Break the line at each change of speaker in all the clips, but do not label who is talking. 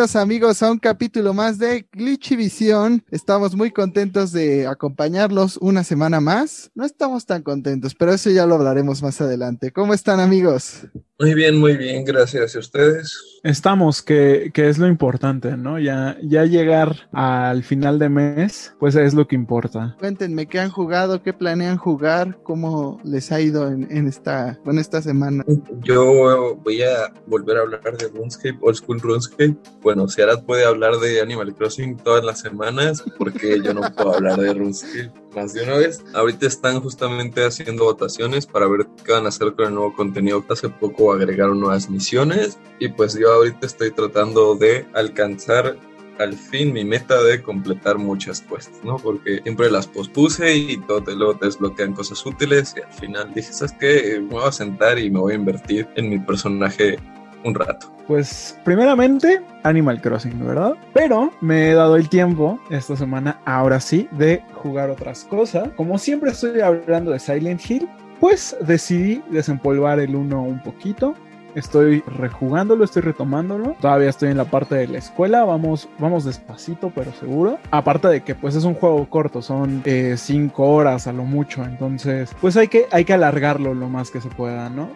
Amigos a un capítulo más de Glitchivisión. Estamos muy contentos de acompañarlos una semana más. No estamos tan contentos, pero eso ya lo hablaremos más adelante. ¿Cómo están amigos?
Muy bien, muy bien, gracias a ustedes.
Estamos, que, que, es lo importante, ¿no? Ya, ya llegar al final de mes, pues es lo que importa.
Cuéntenme qué han jugado, qué planean jugar, cómo les ha ido en, en esta, en esta semana.
Yo voy a volver a hablar de RuneScape, Old School RuneScape. Bueno, si Arad puede hablar de Animal Crossing todas las semanas, porque yo no puedo hablar de RuneScape más de una vez. Ahorita están justamente haciendo votaciones para ver qué van a hacer con el nuevo contenido. Hace poco agregaron nuevas misiones y pues yo ahorita estoy tratando de alcanzar al fin mi meta de completar muchas quests, ¿no? Porque siempre las pospuse y todo te lo desbloquean cosas útiles y al final dije, ¿sabes qué? Me voy a sentar y me voy a invertir en mi personaje un rato.
Pues primeramente Animal Crossing, ¿verdad? Pero me he dado el tiempo esta semana, ahora sí, de jugar otras cosas. Como siempre estoy hablando de Silent Hill, pues decidí desempolvar el 1 un poquito. Estoy rejugándolo, estoy retomándolo. Todavía estoy en la parte de la escuela. Vamos, vamos despacito, pero seguro. Aparte de que pues es un juego corto, son 5 eh, horas a lo mucho. Entonces, pues hay que, hay que alargarlo lo más que se pueda, ¿no?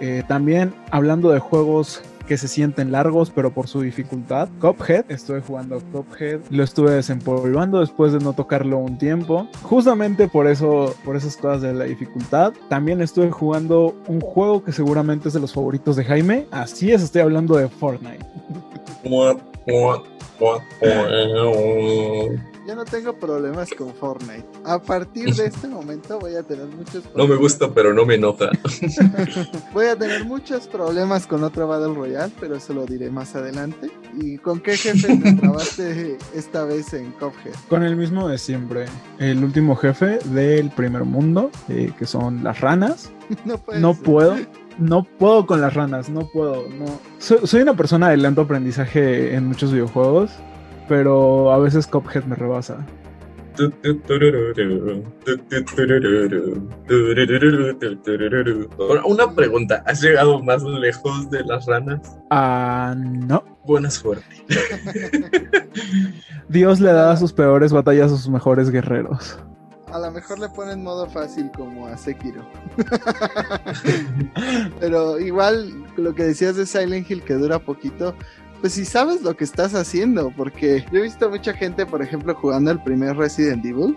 Eh, también hablando de juegos que se sienten largos, pero por su dificultad. Cuphead, estuve jugando Cuphead, lo estuve desempolvando después de no tocarlo un tiempo. Justamente por eso, por esas cosas de la dificultad. También estuve jugando un juego que seguramente es de los favoritos de Jaime. Así es, estoy hablando de Fortnite.
Yo no tengo problemas con Fortnite. A partir de este momento voy a tener muchos problemas.
No me gusta, pero no me enoja.
voy a tener muchos problemas con otro Battle Royale, pero eso lo diré más adelante. ¿Y con qué jefe te trabaste esta vez en Cuphead?
Con el mismo de siempre. El último jefe del primer mundo, eh, que son las ranas. no, no puedo no puedo con las ranas, no puedo, no. soy, una persona de lento aprendizaje en muchos videojuegos pero a veces Cophead me rebasa.
Una pregunta, ¿has llegado más lejos de las ranas?
Ah, no.
Buena suerte.
Dios le da sus peores batallas a sus mejores guerreros.
A lo mejor le ponen modo fácil como a Sekiro. Pero igual lo que decías de Silent Hill que dura poquito, pues si sabes lo que estás haciendo, porque yo he visto mucha gente, por ejemplo, jugando el primer Resident Evil,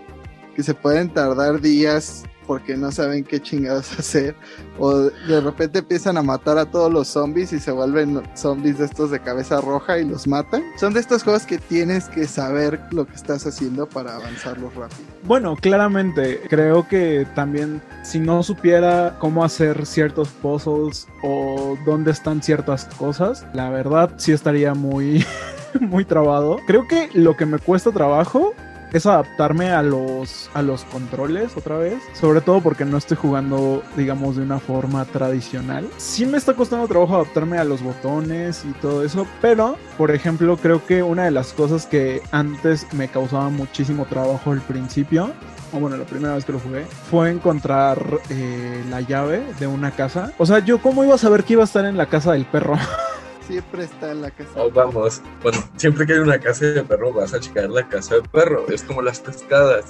que se pueden tardar días porque no saben qué chingados hacer. O de repente empiezan a matar a todos los zombies y se vuelven zombies de estos de cabeza roja y los matan. Son de estos juegos que tienes que saber lo que estás haciendo para avanzarlos rápido.
Bueno, claramente, creo que también si no supiera cómo hacer ciertos puzzles o dónde están ciertas cosas, la verdad sí estaría muy... muy trabado. Creo que lo que me cuesta trabajo es adaptarme a los, a los controles otra vez. Sobre todo porque no estoy jugando, digamos, de una forma tradicional. Sí me está costando trabajo adaptarme a los botones y todo eso. Pero, por ejemplo, creo que una de las cosas que antes me causaba muchísimo trabajo al principio o bueno, la primera vez que lo jugué, fue encontrar eh, la llave de una casa. O sea, yo cómo iba a saber que iba a estar en la casa del perro.
siempre está en la casa.
Oh, vamos, bueno, siempre que hay una casa de perro vas a checar la casa de perro. Es como las cascadas.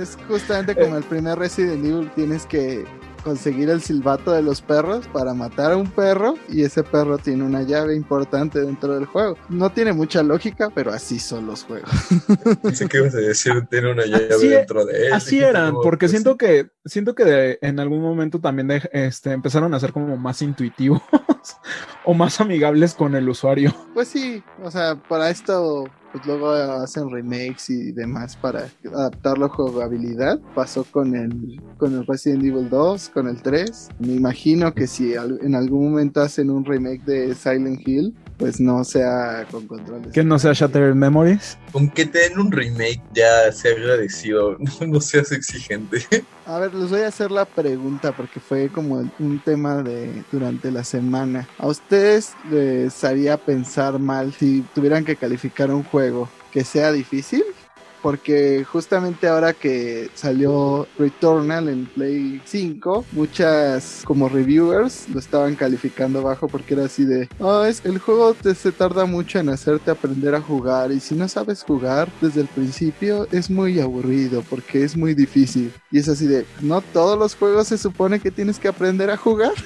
Es justamente como el primer Resident Evil. Tienes que conseguir el silbato de los perros para matar a un perro y ese perro tiene una llave importante dentro del juego. No tiene mucha lógica, pero así son los juegos.
Pensé que ibas a decir tiene una llave dentro de él.
Así eran, porque siento que siento que en algún momento también este, empezaron a ser como más intuitivos o más amigables con el usuario.
Pues sí, o sea, para esto pues luego hacen remakes y demás para adaptarlo a jugabilidad. Pasó con el, con el Resident Evil 2, con el 3. Me imagino que si en algún momento hacen un remake de Silent Hill, pues no sea con controles.
Que no sea Shattered Memories.
Con que te den un remake ya sea agradecido, no, seas exigente.
A ver, les voy a hacer la pregunta porque fue como un tema de durante la semana. ¿A ustedes les haría pensar mal si tuvieran que calificar un juego que sea difícil porque justamente ahora que salió Returnal en Play 5, muchas como reviewers lo estaban calificando bajo porque era así de, oh, es, el juego te, se tarda mucho en hacerte aprender a jugar y si no sabes jugar desde el principio es muy aburrido porque es muy difícil. Y es así de, no todos los juegos se supone que tienes que aprender a jugar.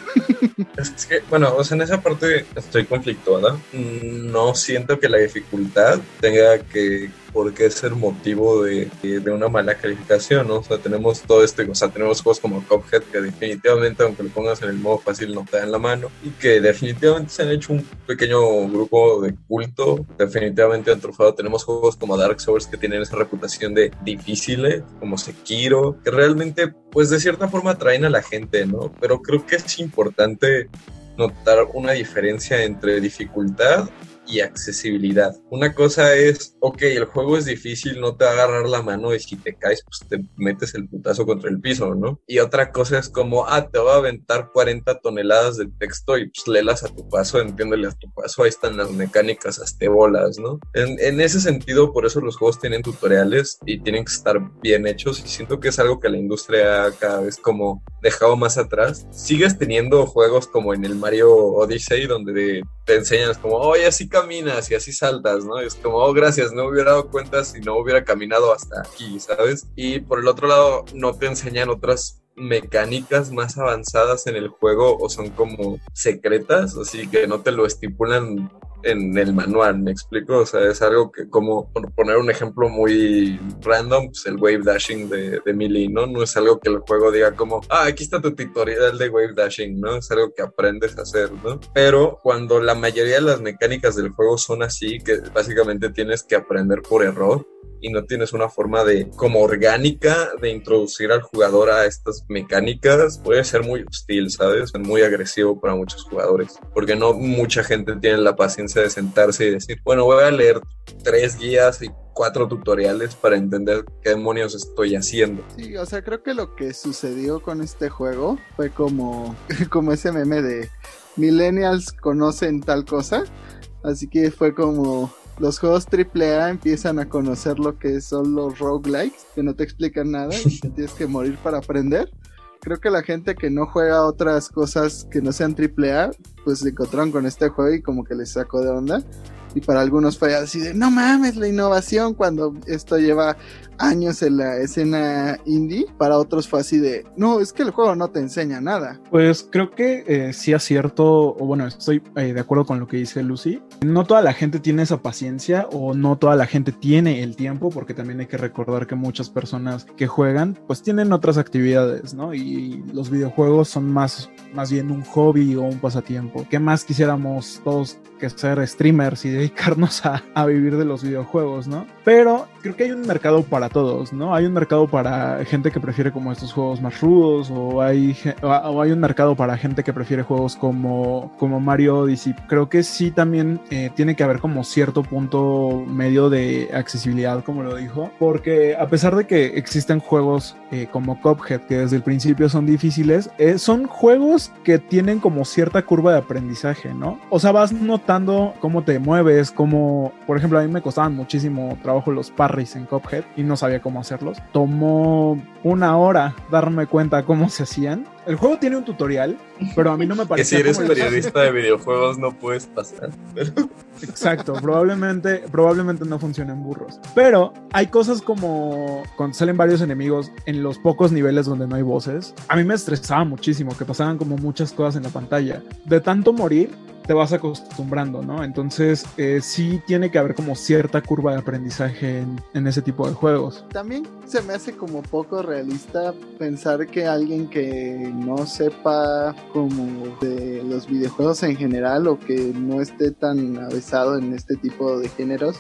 Es que, bueno, o sea, en esa parte estoy conflictuada. No siento que la dificultad tenga que por qué ser motivo de, de, una mala calificación, ¿no? O sea, tenemos todo este, o sea, tenemos juegos como Cuphead que definitivamente, aunque lo pongas en el modo fácil, no te dan la mano y que definitivamente se han hecho un pequeño grupo de culto, definitivamente han trufado. Tenemos juegos como Dark Souls que tienen esa reputación de difíciles, como Sekiro, que realmente, pues de cierta forma atraen a la gente, ¿no? Pero creo que es importante notar una diferencia entre dificultad y accesibilidad. Una cosa es, ok, el juego es difícil, no te va a agarrar la mano y si te caes, pues te metes el putazo contra el piso, ¿no? Y otra cosa es como, ah, te va a aventar 40 toneladas de texto y pues léelas a tu paso, entiéndele a tu paso, ahí están las mecánicas, hasta bolas, ¿no? En, en ese sentido, por eso los juegos tienen tutoriales y tienen que estar bien hechos y siento que es algo que la industria cada vez como dejado más atrás. Sigues teniendo juegos como en el Mario Odyssey donde te enseñan como, oye, así caminas y así saltas, ¿no? es como, oh, gracias, no hubiera dado cuenta si no hubiera caminado hasta aquí, ¿sabes? Y por el otro lado, no te enseñan otras mecánicas más avanzadas en el juego o son como secretas, así que no te lo estipulan en el manual, me explico, o sea, es algo que como, poner un ejemplo muy random, pues el wave dashing de, de Melee, ¿no? No es algo que el juego diga como, ah, aquí está tu tutorial de wave dashing, ¿no? Es algo que aprendes a hacer, ¿no? Pero cuando la mayoría de las mecánicas del juego son así, que básicamente tienes que aprender por error, y no tienes una forma de como orgánica de introducir al jugador a estas mecánicas, puede ser muy hostil, ¿sabes? Muy agresivo para muchos jugadores, porque no mucha gente tiene la paciencia de sentarse y decir, bueno, voy a leer tres guías y cuatro tutoriales para entender qué demonios estoy haciendo.
Sí, o sea, creo que lo que sucedió con este juego fue como, como ese meme de millennials conocen tal cosa. Así que fue como los juegos AAA empiezan a conocer lo que son los roguelikes, que no te explican nada y tienes que morir para aprender. Creo que la gente que no juega otras cosas que no sean AAA, pues se encontraron con este juego y como que les sacó de onda. Y para algunos fue así de, no mames, la innovación cuando esto lleva años en la escena indie. Para otros fue así de, no, es que el juego no te enseña nada.
Pues creo que eh, sí acierto, o bueno, estoy eh, de acuerdo con lo que dice Lucy. No toda la gente tiene esa paciencia o no toda la gente tiene el tiempo, porque también hay que recordar que muchas personas que juegan, pues tienen otras actividades, ¿no? Y los videojuegos son más, más bien un hobby o un pasatiempo. ¿Qué más quisiéramos todos que ser streamers y dedicarnos a, a vivir de los videojuegos, ¿no? Pero creo que hay un mercado para todos, ¿no? Hay un mercado para gente que prefiere como estos juegos más rudos o hay, o hay un mercado para gente que prefiere juegos como, como Mario Odyssey. Creo que sí también eh, tiene que haber como cierto punto medio de accesibilidad, como lo dijo, porque a pesar de que existen juegos eh, como Cuphead que desde el principio son difíciles, eh, son juegos que tienen como cierta curva de aprendizaje, ¿no? O sea, vas notando cómo te mueves, cómo, por ejemplo, a mí me costaban muchísimo trabajo los parries en Cuphead y no sabía cómo hacerlos. Tomó una hora darme cuenta cómo se hacían. El juego tiene un tutorial, pero a mí no me parece.
que si eres periodista de videojuegos no puedes pasar.
Exacto, probablemente, probablemente no funcionen burros. Pero hay cosas como cuando salen varios enemigos en los pocos niveles donde no hay voces. A mí me estresaba muchísimo que pasaban como muchas cosas en la pantalla. De tanto morir, te vas acostumbrando, ¿no? Entonces eh, sí tiene que haber como cierta curva de aprendizaje en, ese tipo de juegos.
También se me hace como poco realista pensar que alguien que no sepa como de los videojuegos en general o que no esté tan avesado en este tipo de géneros,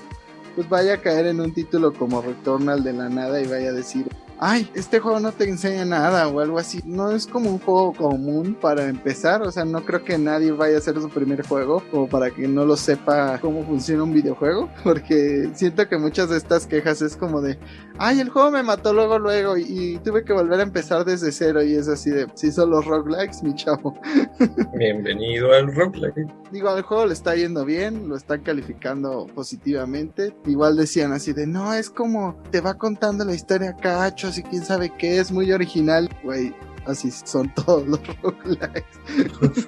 pues vaya a caer en un título como Returnal de la nada y vaya a decir, ay, este juego no te enseña nada o algo así. No es como un juego común para empezar, o sea, no creo que nadie vaya a hacer su primer juego como para que no lo sepa cómo funciona un videojuego, porque siento que muchas de estas quejas es como de, ay, el juego me mató luego, luego y, tuve que volver a empezar desde cero y es así de, si son los roguelikes, mi chavo.
Bienvenido al roguelike.
Digo, al juego le está yendo bien, lo están calificando positivamente. Igual decían así de, no, es como te va contando la historia cachos y quién sabe qué, es muy original, güey. Así son todos los roguelikes.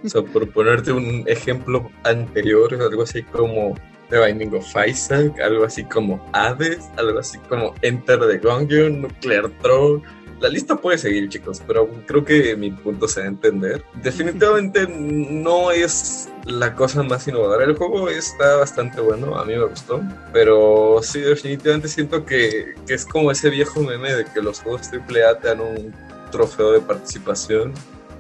o sea, por ponerte un ejemplo anterior, algo así como The Binding of Isaac, algo así como Hades, algo así como Enter the Gungeon, Nuclear Throne la lista puede seguir, chicos, pero creo que mi punto se va a entender. Definitivamente no es la cosa más innovadora. El juego está bastante bueno, a mí me gustó, pero sí, definitivamente siento que, que es como ese viejo meme de que los juegos AAA te dan un trofeo de participación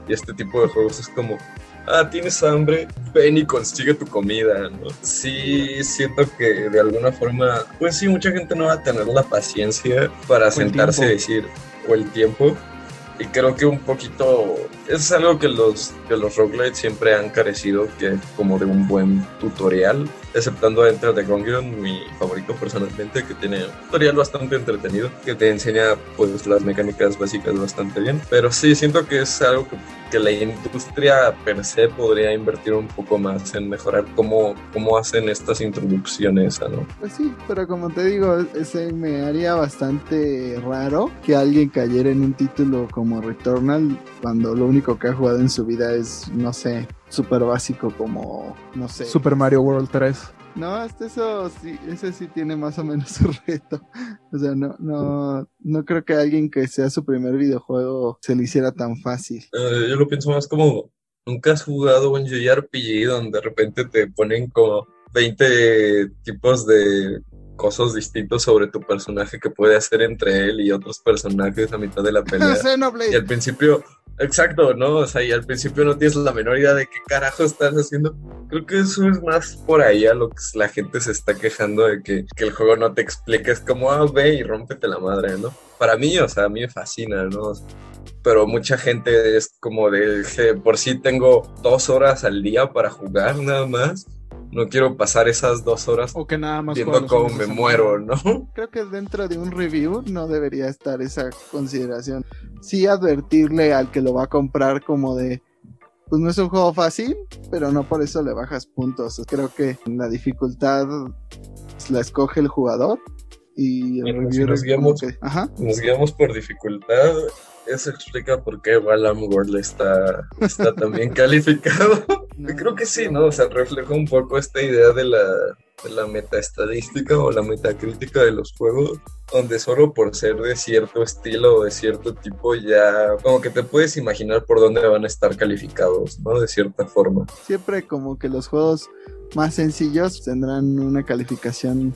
y este tipo de juegos es como, ah, tienes hambre, ven y consigue tu comida, ¿no? Sí, siento que de alguna forma, pues sí, mucha gente no va a tener la paciencia para sentarse y decir, o el tiempo. Y creo que un poquito, es algo que los, que los roguelites siempre han carecido, que como de un buen tutorial exceptando Enter the Gungeon, mi favorito personalmente, que tiene un tutorial bastante entretenido, que te enseña pues las mecánicas básicas bastante bien. Pero sí, siento que es algo que, que la industria per se podría invertir un poco más en mejorar cómo, cómo hacen estas introducciones, ¿no?
Pues sí, pero como te digo, ese me haría bastante raro que alguien cayera en un título como Returnal cuando lo único que ha jugado en su vida es, no sé, súper básico como, no sé.
Super Mario World 3.
No, hasta eso sí, ese sí tiene más o menos su reto. O sea, no, no, no creo que alguien que sea su primer videojuego se le hiciera tan fácil.
Eh, yo lo pienso más como, nunca has jugado un JRPG donde de repente te ponen como 20 tipos de cosas distintos sobre tu personaje que puede hacer entre él y otros personajes a mitad de la pelea. y al principio, exacto, ¿no? O sea, y al principio no tienes la menor idea de qué carajo estás haciendo. Creo que eso es más por ahí a lo que la gente se está quejando de que, que el juego no te explica. Es como, ah, ve y rómpete la madre, ¿no? Para mí, o sea, a mí me fascina, ¿no? pero mucha gente es como de por sí tengo dos horas al día para jugar nada más no quiero pasar esas dos horas
o que nada más
viendo cómo me muero, ¿no?
Creo que dentro de un review no debería estar esa consideración. Sí advertirle al que lo va a comprar como de, pues no es un juego fácil, pero no por eso le bajas puntos. Creo que la dificultad la escoge el jugador y el
nos, guiamos, nos guiamos por dificultad eso explica por qué Balam World está, está también calificado. Creo que sí, ¿no? O sea, refleja un poco esta idea de la, de la metaestadística o la metacrítica de los juegos, donde solo por ser de cierto estilo o de cierto tipo ya como que te puedes imaginar por dónde van a estar calificados, ¿no? De cierta forma.
Siempre como que los juegos más sencillos tendrán una calificación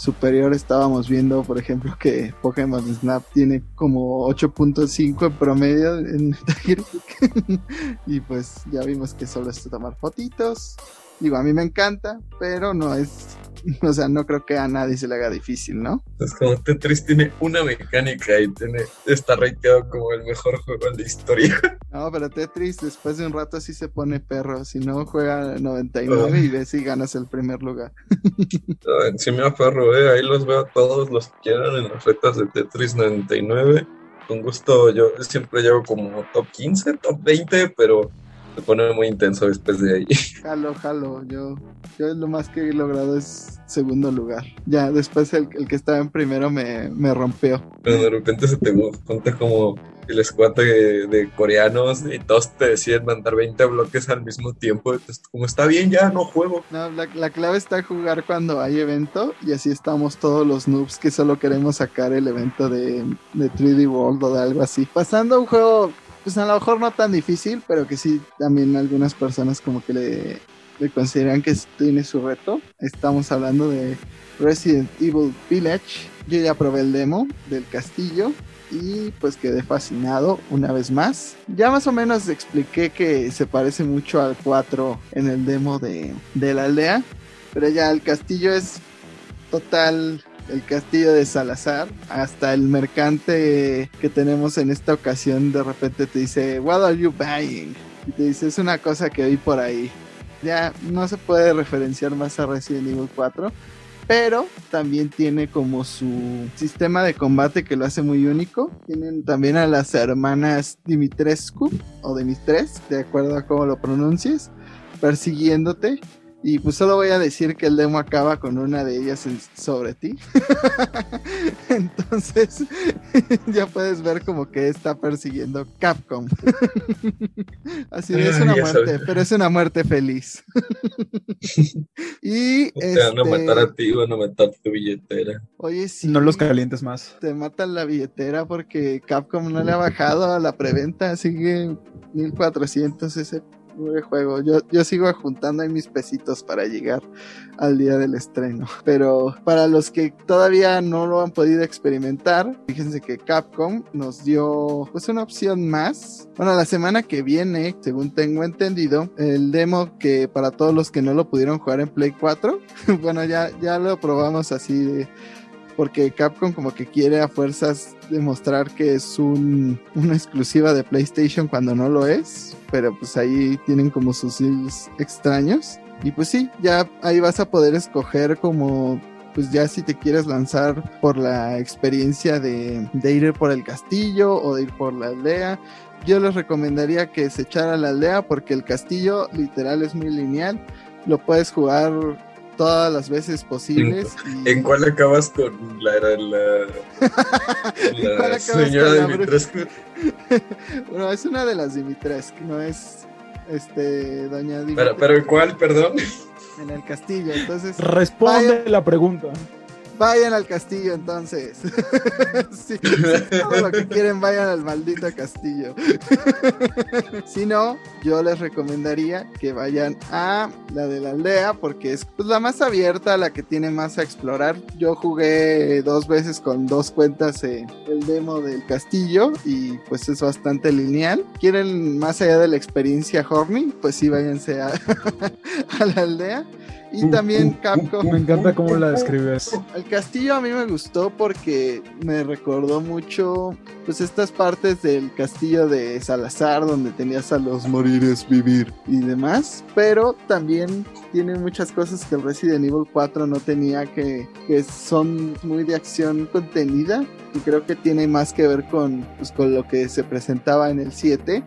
superior estábamos viendo, por ejemplo, que Pokémon Snap tiene como 8.5 en promedio en Metacritic. y pues ya vimos que solo es tomar fotitos. Digo, a mí me encanta, pero no es O sea, no creo que a nadie se le haga difícil, ¿no?
Es como Tetris tiene una mecánica y tiene, está rateado como el mejor juego en la historia.
No, pero Tetris después de un rato sí se pone perro. Si no, juega 99 y ves si ganas el primer lugar.
sí me aferro, ¿eh? Ahí los veo a todos los que quieran en las retas de Tetris 99. Con gusto, yo siempre llevo como top 15, top 20, pero se pone muy intenso después de ahí.
Jalo, jalo. Yo, yo lo más que he logrado es segundo lugar. Ya, después el, que estaba en primero me, me, rompió.
Pero de repente se te junta como el squad de, coreanos y todos te deciden mandar 20 bloques al mismo tiempo. Entonces, como está bien, ya no juego.
No, la, la clave está jugar cuando hay evento y así estamos todos los noobs que solo queremos sacar el evento de, de 3D World o de algo así. Pasando un juego pues a lo mejor no tan difícil, pero que sí también algunas personas como que le, le consideran que tiene su reto. Estamos hablando de Resident Evil Village. Yo ya probé el demo del castillo y pues quedé fascinado una vez más. Ya más o menos expliqué que se parece mucho al 4 en el demo de, de la aldea, pero ya el castillo es total el castillo de Salazar. Hasta el mercante que tenemos en esta ocasión de repente te dice, What are you buying? Y te dice, es una cosa que vi por ahí. Ya no se puede referenciar más a Resident Evil 4 pero también tiene como su sistema de combate que lo hace muy único. Tienen también a las hermanas Dimitrescu o Dimitres, de acuerdo a cómo lo pronuncies, persiguiéndote y pues solo voy a decir que el demo acaba con una de ellas sobre ti. Entonces ya puedes ver como que está persiguiendo Capcom. Así es una muerte, pero es una muerte feliz.
y te van a matar a ti, van a matar tu billetera.
Oye, sí. No los calientes más.
Te matan la billetera porque Capcom no le ha bajado a la preventa, sigue 1400 ese juego. Yo, yo sigo juntando ahí mis pesitos para llegar al día del estreno. Pero para los que todavía no lo han podido experimentar, fíjense que Capcom nos dio pues una opción más. Bueno, la semana que viene, según tengo entendido, el demo que para todos los que no lo pudieron jugar en Play 4, bueno, ya, ya lo probamos así de porque Capcom como que quiere a fuerzas demostrar que es un, una exclusiva de PlayStation cuando no lo es, pero pues ahí tienen como sus extraños. Y pues sí, ya ahí vas a poder escoger como pues ya si te quieres lanzar por la experiencia de, de, ir por el castillo o de ir por la aldea. Yo les recomendaría que se echara la aldea porque el castillo literal es muy lineal. Lo puedes jugar todas las veces posibles.
¿En cuál acabas con la, la, la señora Dimitrescu?
bueno, es una de las Dimitrescu, no es este doña Dimitrescu.
Pero, pero ¿en cuál, perdón?
En el castillo, entonces.
Responde la pregunta.
Vayan al castillo entonces. si todo lo que quieren, vayan al maldito castillo. si no, yo les recomendaría que vayan a la de la aldea porque es pues, la más abierta, la que tiene más a explorar. Yo jugué dos veces con dos cuentas el demo del castillo y pues es bastante lineal. ¿Quieren más allá de la experiencia Horny? Pues sí, váyanse a, a la aldea. Y también Capcom.
Me encanta cómo la describes.
El castillo a mí me gustó porque me recordó mucho pues estas partes del castillo de Salazar donde tenías a los morires vivir y demás, pero también tiene muchas cosas que el Resident Evil 4 no tenía que, que son muy de acción contenida y creo que tiene más que ver con, pues, con lo que se presentaba en el 7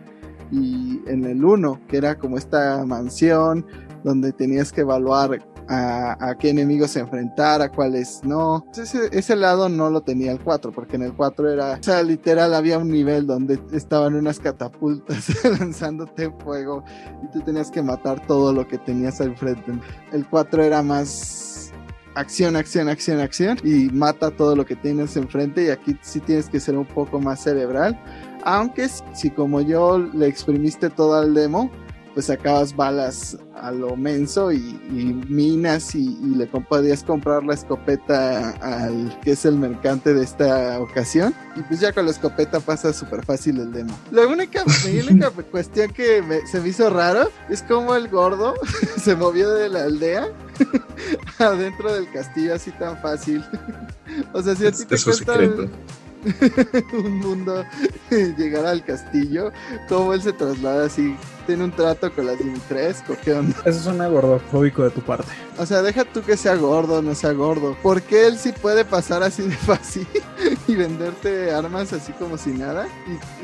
y en el 1, que era como esta mansión donde tenías que evaluar a, qué enemigos enfrentar, a cuáles no. Ese, lado no lo tenía el 4, porque en el 4 era, o sea, literal había un nivel donde estaban unas catapultas lanzándote fuego y tú tenías que matar todo lo que tenías al frente. El 4 era más acción, acción, acción, acción y mata todo lo que tienes enfrente y aquí sí tienes que ser un poco más cerebral. Aunque si como yo le exprimiste todo al demo, pues sacabas balas a lo menso y, minas y, le podías comprar la escopeta al que es el mercante de esta ocasión y pues ya con la escopeta pasa súper fácil el demo. La única, única cuestión que se me hizo raro es como el gordo se movió de la aldea adentro del castillo así tan fácil. o sea, si a ti te cuesta un mundo llegar al castillo, cómo él se traslada así tiene un trato con las Dimitrescu, ¿qué onda?
Eso suena gordofóbico de tu parte.
O sea, deja tú que sea gordo no sea gordo. ¿Por qué él sí puede pasar así de fácil y venderte armas así como si nada?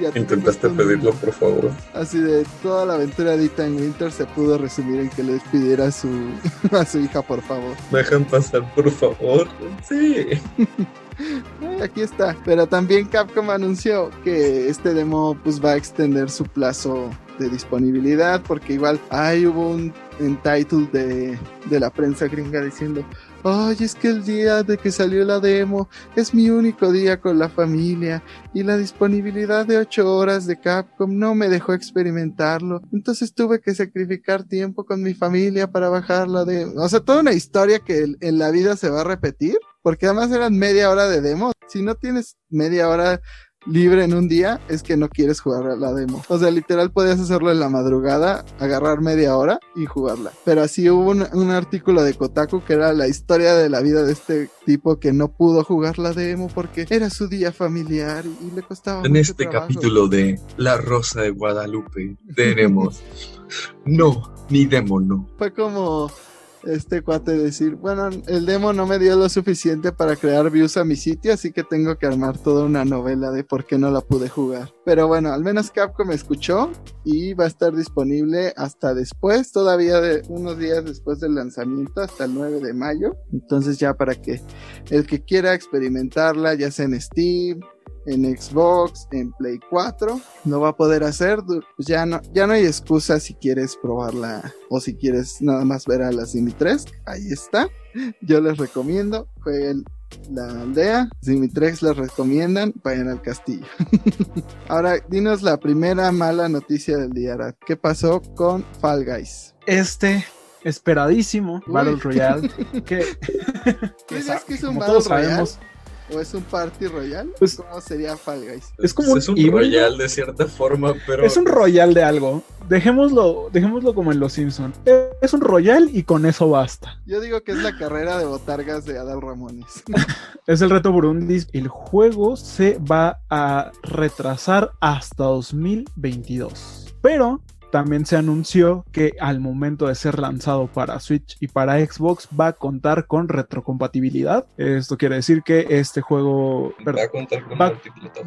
Y, Intentaste pedirlo, por favor.
Así de toda la aventura de Ethan Winter se pudo resumir en que le pidiera a su, a su hija, por favor.
Dejan pasar, por favor. Sí.
Aquí está. Pero también Capcom anunció que este demo pues va a extender su plazo de disponibilidad porque igual ahí hubo un entitled de, de la prensa gringa diciendo ay es que el día de que salió la demo es mi único día con la familia y la disponibilidad de 8 horas de Capcom no me dejó experimentarlo. Entonces tuve que sacrificar tiempo con mi familia para bajar la demo o sea toda una historia que en la vida se va a repetir porque además eran media hora de demo si no tienes media hora libre en un día es que no quieres jugar a la demo. O sea, literal podías hacerlo en la madrugada, agarrar media hora y jugarla. Pero así hubo un, un artículo de Kotaku que era la historia de la vida de este tipo que no pudo jugar la demo porque era su día familiar y, y le costaba
En
mucho
este
trabajo.
capítulo de La Rosa de Guadalupe tenemos no, ni demo no.
Fue como este cuate decir, bueno, el demo no me dio lo suficiente para crear views a mi sitio, así que tengo que armar toda una novela de por qué no la pude jugar. Pero bueno, al menos Capcom escuchó y va a estar disponible hasta después, todavía de unos días después del lanzamiento, hasta el 9 de mayo. Entonces ya para que el que quiera experimentarla, ya sea en Steam, en Xbox, en Play 4, lo va a poder hacer. Pues ya no, ya no hay excusa si quieres probarla o si quieres nada más ver a las Dimitrescu. Ahí está. Yo les recomiendo. Jueguen la aldea. Dimitrex les recomiendan. Vayan al castillo. Ahora, dinos la primera mala noticia del día. Arad. ¿Qué pasó con Fall Guys?
Este esperadísimo
Uy.
Battle Royale que,
¿Tú dices que es un Battle
todos
Royale?
sabemos
¿O es un Party Royale?
Pues-
¿Cómo sería Fall Guys?
Es como
es
un
royal de cierta forma, pero
es un royal de algo. Dejémoslo, dejémoslo como en Los Simpson. Es un royal y con eso basta.
Yo digo que es la carrera de botargas de Adal Ramones.
Es el reto Burundis. El juego se va a retrasar hasta 2022. Pero también se anunció que al momento de ser lanzado para Switch y para Xbox va a contar con retrocompatibilidad. Esto quiere decir que este juego
va a contar con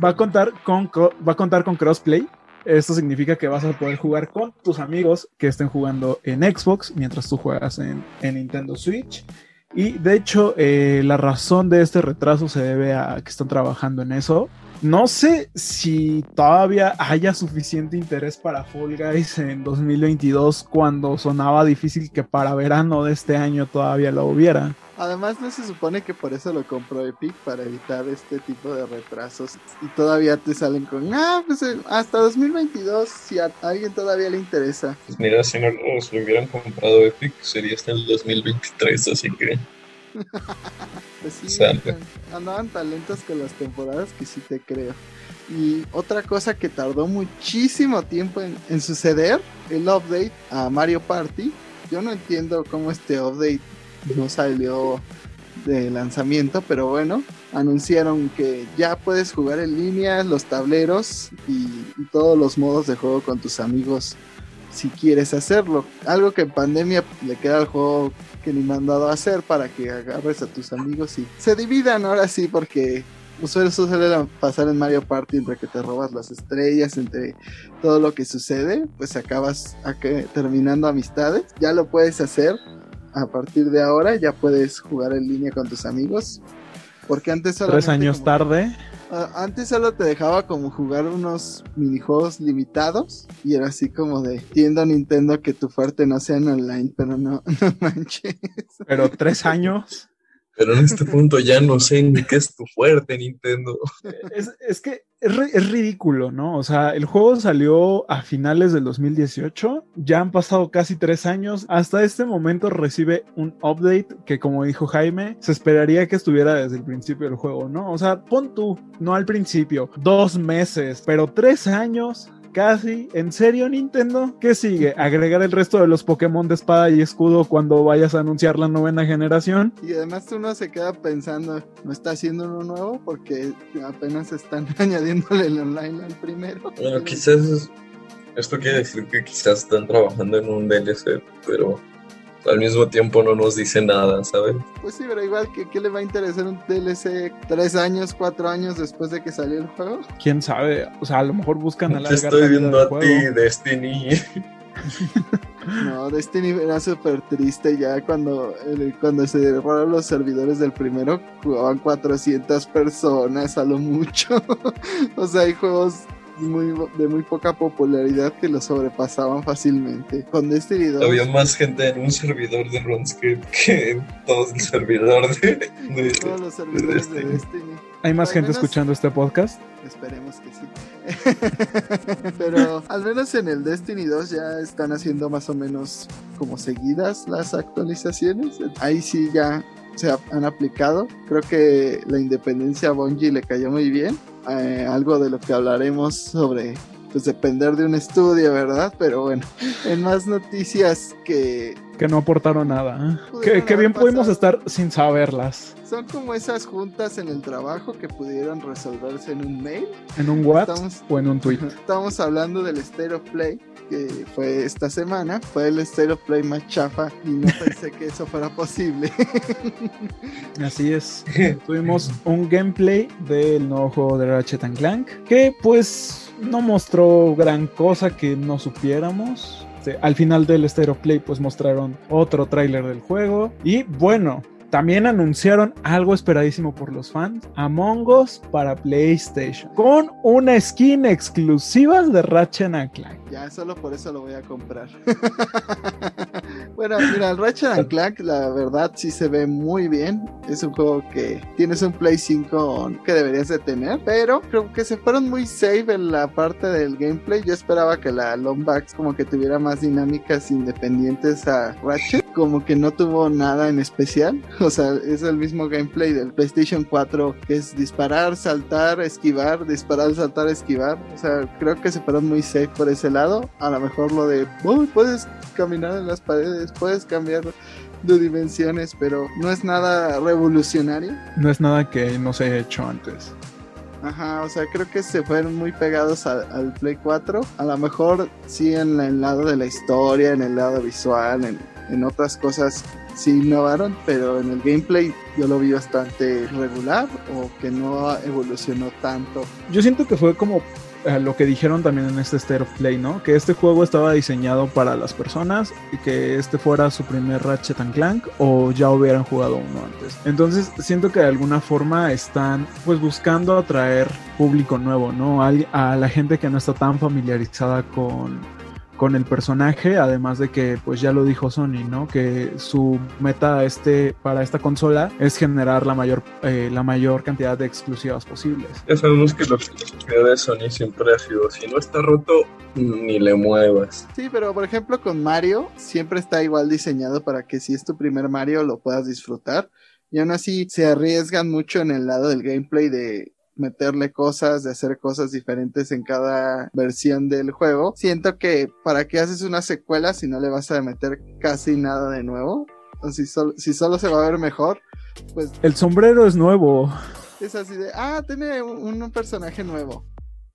va- a contar con co- va a contar con crossplay. Esto significa que vas a poder jugar con tus amigos que estén jugando en Xbox mientras tú juegas en, en Nintendo Switch. Y de hecho, eh, la razón de este retraso se debe a que están trabajando en eso. No sé si todavía haya suficiente interés para Fall Guys en 2022 cuando sonaba difícil que para verano de este año todavía lo hubiera.
Además, no se supone que por eso lo compró Epic para evitar este tipo de retrasos. Y todavía te salen con, ah, pues eh, hasta 2022, si a alguien todavía le interesa.
Pues mira, si no los lo hubieran comprado Epic, sería hasta el 2023, así que
Pues sí,
Sale.
andaban talentos con las temporadas que sí te creo. Y otra cosa que tardó muchísimo tiempo en, en suceder, el update a Mario Party. Yo no entiendo cómo este update no salió de lanzamiento, pero bueno, anunciaron que ya puedes jugar en línea los tableros y, y todos los modos de juego con tus amigos si quieres hacerlo. Algo que en pandemia le queda al juego que ni mandado a hacer para que agarres a tus amigos y se dividan ahora sí porque usualmente eso suele pasar en Mario Party entre que te robas las estrellas, entre todo lo que sucede, pues acabas terminando amistades. Ya lo puedes hacer a partir de ahora, ya puedes jugar en línea con tus amigos. Porque antes
Tres años
como-
tarde.
Antes solo te dejaba como jugar unos minijuegos limitados y era así como de entiendo Nintendo que tu fuerte no sea en online, pero no, no manches.
Pero tres años.
Pero en este punto ya no sé ni qué es tu fuerte, Nintendo.
Es, es que es, es ridículo, ¿no? O sea, el juego salió a finales del 2018, ya han pasado casi tres años, hasta este momento recibe un update que como dijo Jaime, se esperaría que estuviera desde el principio del juego, ¿no? O sea, pon tú, no al principio, dos meses, pero tres años. Casi, ¿en serio Nintendo? ¿Qué sigue? ¿Agregar el resto de los Pokémon de espada y escudo cuando vayas a anunciar la novena generación?
Y además uno se queda pensando, ¿no está haciendo uno nuevo? Porque apenas están añadiéndole el online al primero.
Bueno, quizás es- esto quiere decir que quizás están trabajando en un DLC, pero al mismo tiempo no nos dice nada, ¿sabes?
Pues sí, pero igual, que ¿qué le va a interesar un DLC tres años, cuatro años después de que salió el juego?
quién sabe, o sea, a lo mejor buscan
Te estoy
la vida
viendo
del
a
juego.
ti, Destiny.
No, Destiny era súper triste ya cuando, cuando se derrotaron los servidores del primero, jugaban 400 personas a lo mucho. o sea, hay juegos muy, de muy poca popularidad que lo sobrepasaban fácilmente. Con Destiny 2...
Había más gente en un servidor de RuneScape que en todo el servidor de... de-
todos los servidores de
Destiny.
Destiny.
¿Hay más
Al
gente
menos-
escuchando este podcast?
Esperemos que sí. Pero al menos en el Destiny 2 ya están haciendo más o menos como seguidas las actualizaciones. Ahí sí ya se ha- han aplicado. Creo que la independencia a Bungie le cayó muy bien. Eh, algo de lo que hablaremos sobre pues depender de un estudio, ¿verdad? Pero bueno, en más noticias que...
Que no aportaron nada. ¿eh? Que, bien pudimos estar sin saberlas.
Son como esas juntas en el trabajo que pudieron resolverse en un mail.
En un WhatsApp o en un tweet.
Estamos hablando del State of Play que fue esta semana. Fue el State of Play más chafa y no pensé que eso fuera posible.
Así es. Tuvimos un gameplay del nuevo juego de Ratchet Clank que pues no mostró gran cosa que no supiéramos. Al final del Stereo Play pues mostraron otro tráiler del juego y bueno, también anunciaron algo esperadísimo por los fans, Among Us para PlayStation, con una skin exclusiva de Ratchet Clank.
Ya, solo por eso lo voy a comprar. bueno, mira, el Ratchet Clank, la verdad sí se ve muy bien. Es un juego que tienes un Play 5 que deberías de tener, pero creo que se fueron muy safe en la parte del gameplay. Yo esperaba que la Lombax como que tuviera más dinámicas independientes a Ratchet, como que no tuvo nada en especial. O sea, es el mismo gameplay del PlayStation 4, que es disparar, saltar, esquivar, disparar, saltar, esquivar. O sea, creo que se fueron muy safe por ese lado. A lo mejor lo de, puedes caminar en las paredes, puedes cambiar de dimensiones, pero no es nada revolucionario.
No es nada que no se haya hecho antes.
Ajá, o sea, creo que se fueron muy pegados al Play 4. A lo mejor sí en el lado de la historia, en el lado visual, en, en otras cosas sí innovaron, pero en el gameplay yo lo vi bastante regular o que no evolucionó tanto.
Yo siento que fue como eh, lo que dijeron también en este State of Play, ¿no? Que este juego estaba diseñado para las personas y que este fuera su primer Ratchet and Clank o ya hubieran jugado uno antes. Entonces siento que de alguna forma están pues buscando atraer público nuevo, ¿no? a la gente que no está tan familiarizada con con el personaje, además de que pues ya lo dijo Sony, ¿no? Que su meta este para esta consola es generar la mayor eh, la mayor cantidad de exclusivas posibles.
Ya sabemos que lo que de Sony siempre ha sido si no está roto ni le muevas.
Sí, pero por ejemplo con Mario siempre está igual diseñado para que si es tu primer Mario lo puedas disfrutar. Y aún así se arriesgan mucho en el lado del gameplay de meterle cosas, de hacer cosas diferentes en cada versión del juego. Siento que para qué haces una secuela si no le vas a meter casi nada de nuevo. O si, si solo se va a ver mejor, pues...
El sombrero es nuevo.
Es así de, ah, tiene un, personaje nuevo.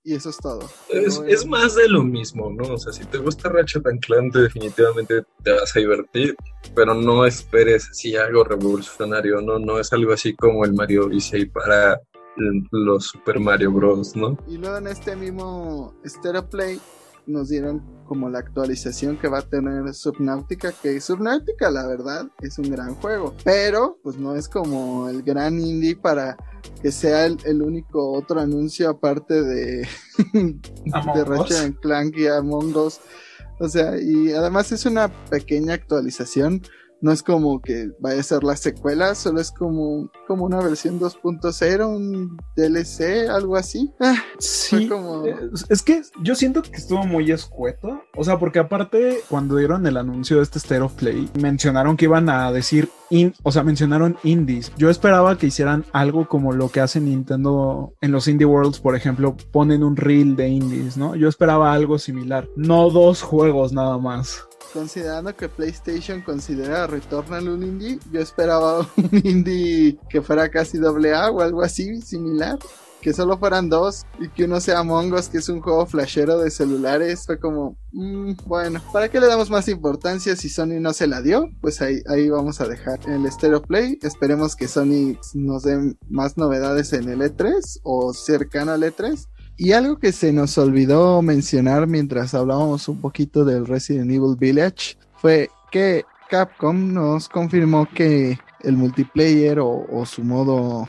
Y eso es todo.
Es, más de lo mismo, ¿no? O sea, si te gusta Ratchet Clank, definitivamente te vas a divertir, pero no esperes si algo revolucionario, ¿no? No es algo así como el Mario Odyssey para los Super Mario Bros, ¿no?
Y luego en este mismo Stereo Play nos dieron como la actualización que va a tener Subnautica, que Subnautica la verdad es un gran juego, pero pues no es como el gran indie para que sea el, único otro anuncio aparte de, de Ratchet Clank y Among Us. O sea, y además es una pequeña actualización no es como que vaya a ser la secuela, solo es como, como una versión 2.0, un DLC, algo así. Ah,
sí, es que yo siento que estuvo muy escueto. O sea, porque aparte, cuando dieron el anuncio de este State of Play, mencionaron que iban a decir, o sea, mencionaron indies. Yo esperaba que hicieran algo como lo que hace Nintendo en los Indie Worlds, por ejemplo, ponen un reel de indies, ¿no? Yo esperaba algo similar, no dos juegos nada más
considerando que PlayStation considera Returnal un indie, yo esperaba un indie que fuera casi doble A o algo así similar. Que solo fueran dos y que uno sea Among Us, que es un juego flashero de celulares. Fue como, mm, bueno, ¿para qué le damos más importancia si Sony no se la dio? Pues ahí, ahí vamos a dejar el Stereo Play. Esperemos que Sony nos dé más novedades en el E3 o cercano al E3 y algo que se nos olvidó mencionar mientras hablábamos un poquito del Resident Evil Village fue que Capcom nos confirmó que el multiplayer o, su modo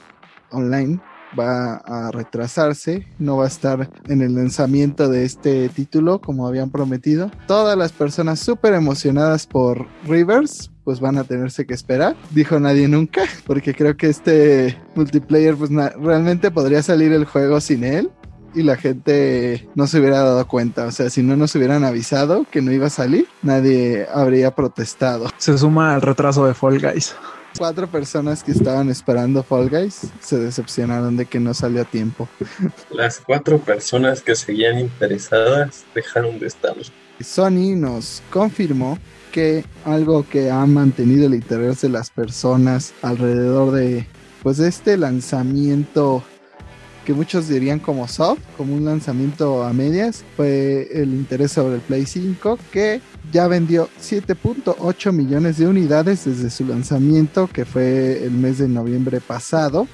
online va a retrasarse, no va a estar en el lanzamiento de este título como habían prometido. Todas las personas súper emocionadas por Rivers pues van a tenerse que esperar, dijo nadie nunca, porque creo que este multiplayer pues realmente podría salir el juego sin él y la gente no se hubiera dado cuenta. O sea, si no nos hubieran avisado que no iba a salir, nadie habría protestado.
Se suma al retraso de Fall Guys.
Cuatro personas que estaban esperando Fall Guys se decepcionaron de que no salió a tiempo.
Las cuatro personas que seguían interesadas dejaron de estar.
Sony nos confirmó que algo que ha mantenido el interés de las personas alrededor de pues este lanzamiento que muchos dirían como soft, como un lanzamiento a medias, fue el interés sobre el Play 5 que ya vendió 7.8 millones de unidades desde su lanzamiento que fue el mes de noviembre pasado.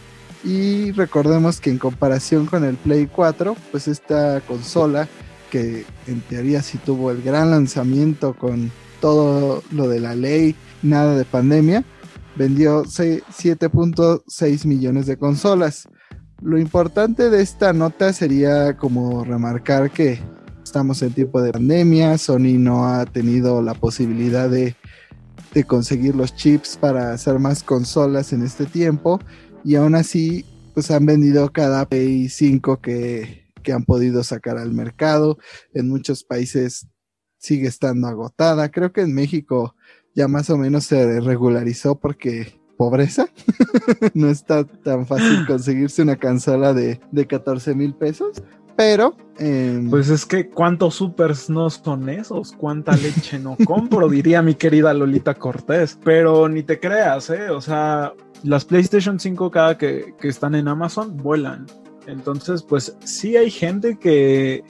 Y recordemos que en comparación con el Play 4, pues esta consola que en teoría sí tuvo el gran lanzamiento con todo lo de la ley, nada de pandemia, vendió 7.6 millones de consolas. Lo importante de esta nota sería como remarcar que estamos en tiempo de pandemia, Sony no ha tenido la posibilidad de, de conseguir los chips para hacer más consolas en este tiempo y aún así pues han vendido cada Play 5 que, que han podido sacar al mercado. En muchos países sigue estando agotada. Creo que en México ya más o menos se regularizó porque pobreza. no está tan fácil conseguirse una consola de, de 14 mil pesos. Pero.
Eh, pues es que cuántos supers no son esos, cuánta leche no compro, diría mi querida Lolita Cortés. Pero ni te creas, ¿eh? O sea, las PlayStation 5 cada que, que están en Amazon vuelan. Entonces, pues sí hay gente que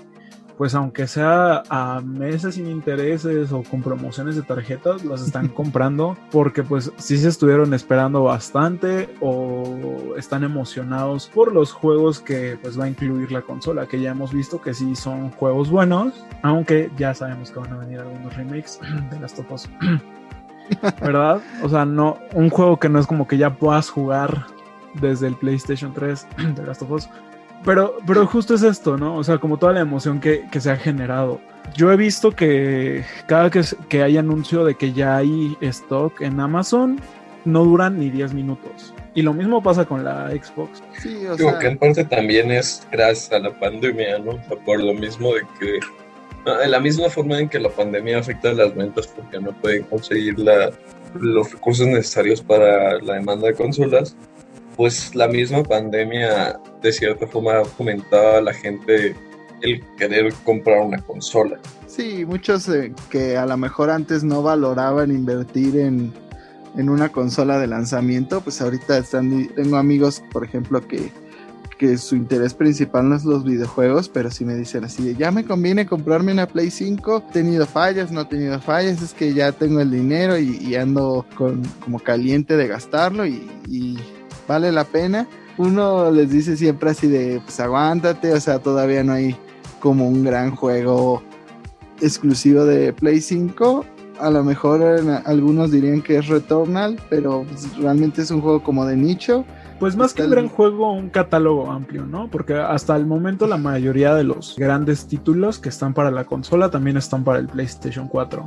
pues aunque sea a meses sin intereses o con promociones de tarjetas, las están comprando porque pues sí se estuvieron esperando bastante o están emocionados por los juegos que pues va a incluir la consola, que ya hemos visto que sí son juegos buenos, aunque ya sabemos que van a venir algunos remakes de las topas. ¿Verdad? O sea, no, un juego que no es como que ya puedas jugar desde el PlayStation 3 de Last of Us pero, pero justo es esto, ¿no? O sea, como toda la emoción que, se ha generado. Yo he visto que cada que, que hay anuncio de que ya hay stock en Amazon, no duran ni 10 minutos. Y lo mismo pasa con la Xbox.
Sí, o sea... que en parte también es gracias a la pandemia, ¿no? O sea, por lo mismo de que... En la misma forma en que la pandemia afecta a las ventas porque no pueden conseguir la, los recursos necesarios para la demanda de consolas, pues la misma pandemia de cierta forma fomentaba a la gente el querer comprar una consola.
Sí, muchos eh, que a lo mejor antes no valoraban invertir en, en, una consola de lanzamiento, pues ahorita están, tengo amigos, por ejemplo, que, que su interés principal no es los videojuegos, pero si me dicen así ya me conviene comprarme una Play 5, he tenido fallas, no he tenido fallas, es que ya tengo el dinero y, ando con, como caliente de gastarlo y, y vale la pena. Uno les dice siempre así de, pues aguántate, o sea, todavía no hay como un gran juego exclusivo de Play 5. A lo mejor algunos dirían que es Returnal, pero pues, realmente es un juego como de nicho.
Pues más que un gran juego, un catálogo amplio, ¿no? Porque hasta el momento la mayoría de los grandes títulos que están para la consola también están para el PlayStation 4.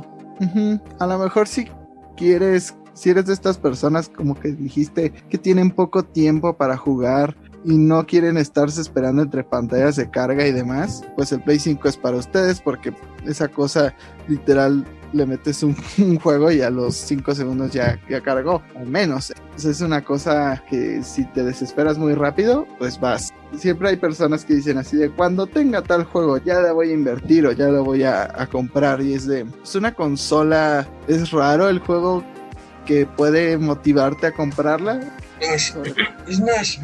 A lo mejor si quieres si eres de estas personas como que dijiste que tienen poco tiempo para jugar y no quieren estarse esperando entre pantallas de carga y demás, pues el Play 5 es para ustedes porque esa cosa literal le metes un, juego y a los 5 segundos ya, ya cargó, o menos. es una cosa que si te desesperas muy rápido, pues vas. Siempre hay personas que dicen así de cuando tenga tal juego ya la voy a invertir o ya lo voy a, a comprar y es de, es una consola, es raro el juego que puede motivarte a comprarla. Smash.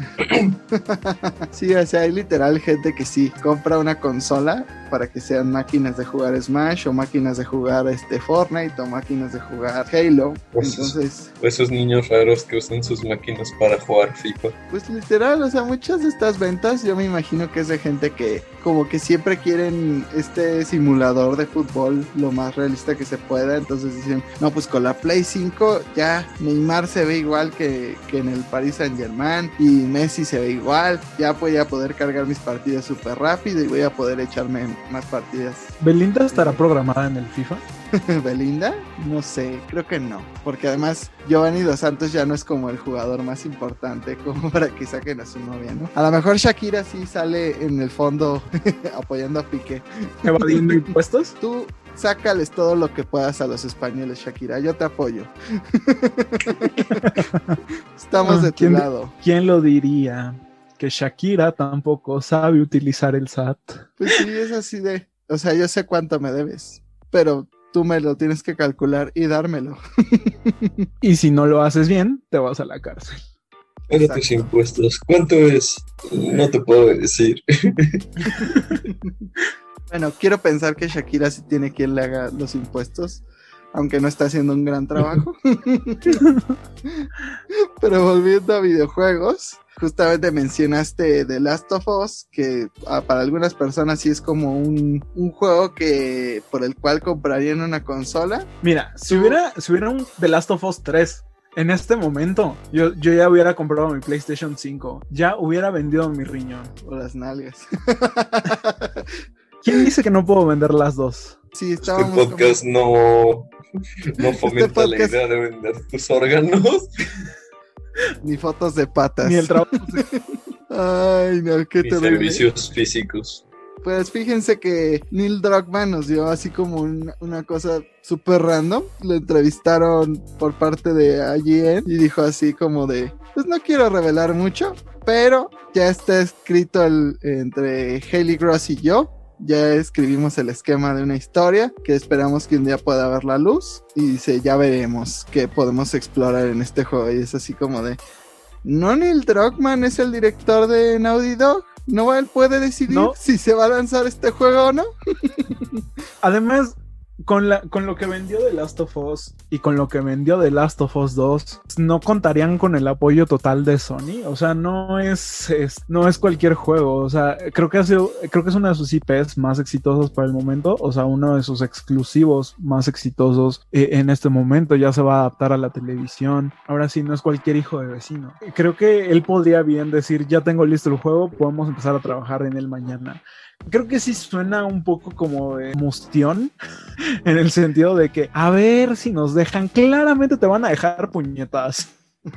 sí, o sea, hay literal gente que sí compra una consola para que sean máquinas de jugar Smash o máquinas de jugar este Fortnite o máquinas de jugar Halo. Pues Entonces,
esos niños raros que usan sus máquinas para jugar FIFA.
Pues literal, o sea, muchas de estas ventas yo me imagino que es de gente que como que siempre quieren este simulador de fútbol lo más realista que se pueda, entonces dicen, no, pues con la Play 5 ya Neymar se ve igual que, que en el Paris Saint Germain y Messi se ve igual, ya voy a poder cargar mis partidas súper rápido y voy a poder echarme más partidas.
¿Belinda estará programada en el FIFA?
¿Belinda? No sé, creo que no. Porque además Giovanni Dos Santos ya no es como el jugador más importante como para que saquen a su novia, ¿no? A lo mejor Shakira sí sale en el fondo apoyando a Piqué.
¿Evadiendo impuestos?
¿Tú sácales todo lo que puedas a los españoles, Shakira. Yo te apoyo. Estamos de tu
¿Quién-
lado.
¿Quién lo diría? Que Shakira tampoco sabe utilizar el SAT.
Pues sí, es así de. O sea, yo sé cuánto me debes, pero tú me lo tienes que calcular y dármelo.
Y si no lo haces bien, te vas a la cárcel.
Paga tus impuestos. ¿Cuánto es? No te puedo decir.
Bueno, quiero pensar que Shakira sí tiene quien le haga los impuestos, aunque no está haciendo un gran trabajo. Pero volviendo a videojuegos, justamente mencionaste The Last of Us, que ah, para algunas personas sí es como un, un juego que por el cual comprarían una consola.
Mira, si
Tú-
hubiera, si hubiera un The Last of Us 3 en este momento, yo, yo ya hubiera comprado mi PlayStation 5. Ya hubiera vendido mi riñón.
O las nalgas.
¿Quién dice que no puedo vender las dos?
Sí,
Este
estábamos
podcast no, no fomenta la
podcast-
idea de vender tus órganos.
ni fotos de patas.
Ni el trabajo.
Ay, no, qué
Ni
terrible.
servicios físicos.
Pues fíjense que Neil Druckmann nos dio así como un- una cosa súper random. Lo entrevistaron por parte de IGN y dijo así como de, pues no quiero revelar mucho, pero ya está escrito el- entre Haley Gross y yo. Ya escribimos el esquema de una historia que esperamos que un día pueda ver la luz y dice, ya veremos qué podemos explorar en este juego. Y es así como de, ¿no Neil Druckmann es el director de Naughty Dog? ¿No él puede decidir
No.
si se va a lanzar este juego o no?
Además, con, la, con lo que vendió The Last of Us y con lo que vendió The Last of Us 2, no contarían con el apoyo total de Sony. O sea, no es, es- no es cualquier juego. O sea, creo que, ha sido- creo que es una de sus IPs más exitosas para el momento. O sea, uno de sus exclusivos más exitosos eh, en este momento. Ya se va a adaptar a la televisión. Ahora sí, no es cualquier hijo de vecino. Creo que él podría bien decir, ya tengo listo el juego, podemos empezar a trabajar en él mañana creo que sí suena un poco como de mustión, en el sentido de que, a ver si nos dejan, claramente te van a dejar puñetas.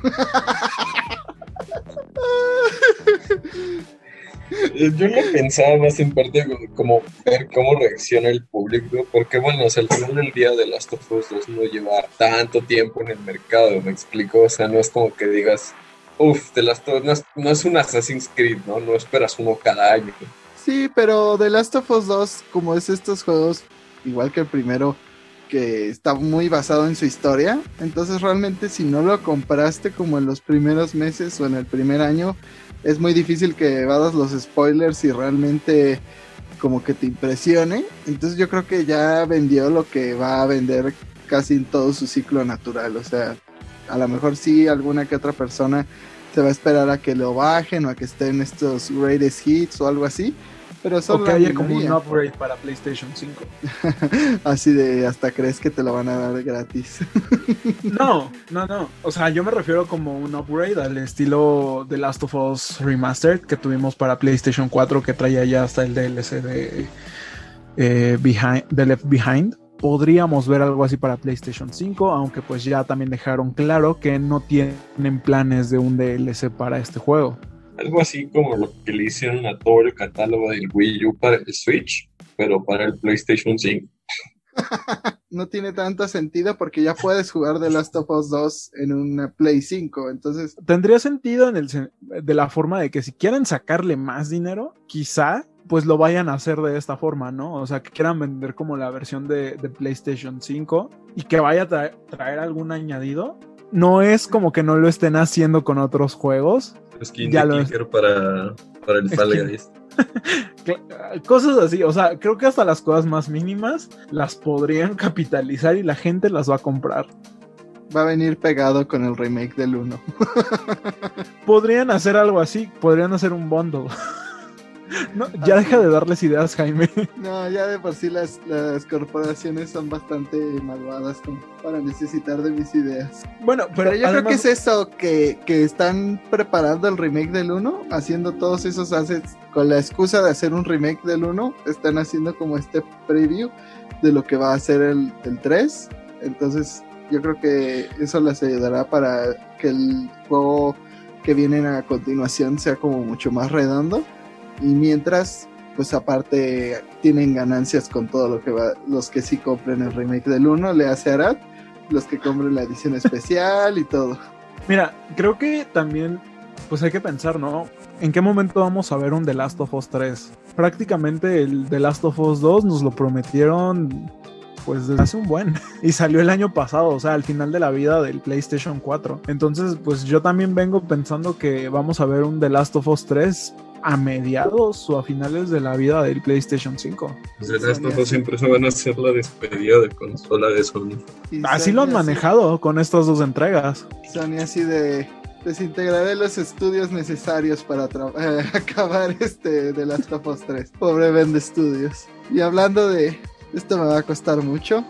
Yo lo pensaba más en parte como- ver cómo reacciona el público, porque bueno, o sea, al final del día de Last of Us 2 no lleva tanto tiempo en el mercado, me explico, o sea, no es como que digas, uff, de Us no no es un Assassin's Creed, ¿no? No esperas uno cada año.
Sí, pero The Last of Us 2, como es estos juegos, igual que el primero, que está muy basado en su historia, entonces realmente si no lo compraste como en los primeros meses o en el primer año, es muy difícil que vadas los spoilers y realmente como que te impresione. Entonces yo creo que ya vendió lo que va a vender casi en todo su ciclo natural. O sea, a lo mejor sí alguna que otra persona se va a esperar a que lo bajen o a que estén estos greatest hits o algo así. Pero son
O que haya como un upgrade para PlayStation 5.
Así de hasta crees que te lo van a dar gratis.
No, no, no. O sea, yo me refiero como un upgrade al estilo de Last of Us Remastered que tuvimos para PlayStation 4 que traía ya hasta el DLC de, eh, Behind, de Left Behind. Podríamos ver algo así para PlayStation 5, aunque pues ya también dejaron claro que no tienen planes de un DLC para este juego.
Algo así como lo que le hicieron a todo el catálogo del Wii U para el Switch, pero para el PlayStation 5.
No tiene tanto sentido porque ya puedes jugar The Last of Us 2 en una Play 5. Entonces,
Tendría sentido en el, sen- de la forma de que si quieren sacarle más dinero, quizá pues lo vayan a hacer de esta forma, ¿no? O sea, que quieran vender como la versión de, de PlayStation 5 y que vaya a tra- traer algún añadido. No es como que no lo estén haciendo con otros juegos.
Skin
Ya
de
lo-
para, para el Fall. Guys.
Cosas así, o sea, creo que hasta las cosas más mínimas las podrían capitalizar y la gente las va a comprar.
va a venir pegado con el remake del 1.
Podrían hacer algo así, podrían hacer un bundle. No, ya
Así.
deja de darles ideas, Jaime.
No, ya de por sí las, las corporaciones son bastante malvadas como para necesitar de mis ideas.
Bueno, pero,
Pero yo creo que es eso, que, que están preparando el remake del 1, haciendo todos esos assets con la excusa de hacer un remake del 1, están haciendo como este preview de lo que va a ser el, el 3. Entonces yo creo que eso les ayudará para que el juego que viene a continuación sea como mucho más redondo. Y mientras pues aparte tienen ganancias con todo lo que va, los que sí compren el remake del 1, le hace Arad, los que compren la edición especial y todo.
Mira, creo que también, pues hay que pensar, ¿no? ¿En qué momento vamos a ver un The Last of Us 3? Prácticamente el The Last of Us 2 nos lo prometieron pues desde hace un buen. Y salió el año pasado, o sea, al final de la vida del PlayStation 4. Entonces, pues yo también vengo pensando que vamos a ver un The Last of Us 3 a mediados o a finales de la vida del PlayStation 5.
The Last of Us siempre se van a hacer la despedida de consola de Sony.
Y
Así
Sony
lo han manejado con estas dos entregas.
Sony así de desintegraré los estudios necesarios para eh, acabar este de Last of Us 3. Pobre Vende Studios. Y hablando de esto me va a costar mucho.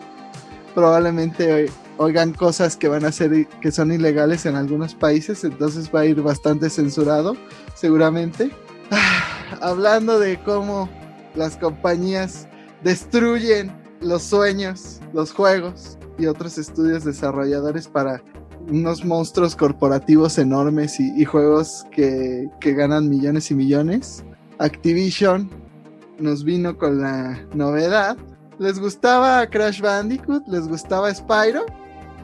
Probablemente oi- oigan cosas que van a ser que son ilegales en algunos países, entonces va a ir bastante censurado, seguramente. Ah, hablando de cómo las compañías destruyen los sueños, los juegos y otros estudios desarrolladores para unos monstruos corporativos enormes y, y juegos que, que ganan millones y millones. Activision nos vino con la novedad. ¿Les gustaba Crash Bandicoot? ¿Les gustaba Spyro?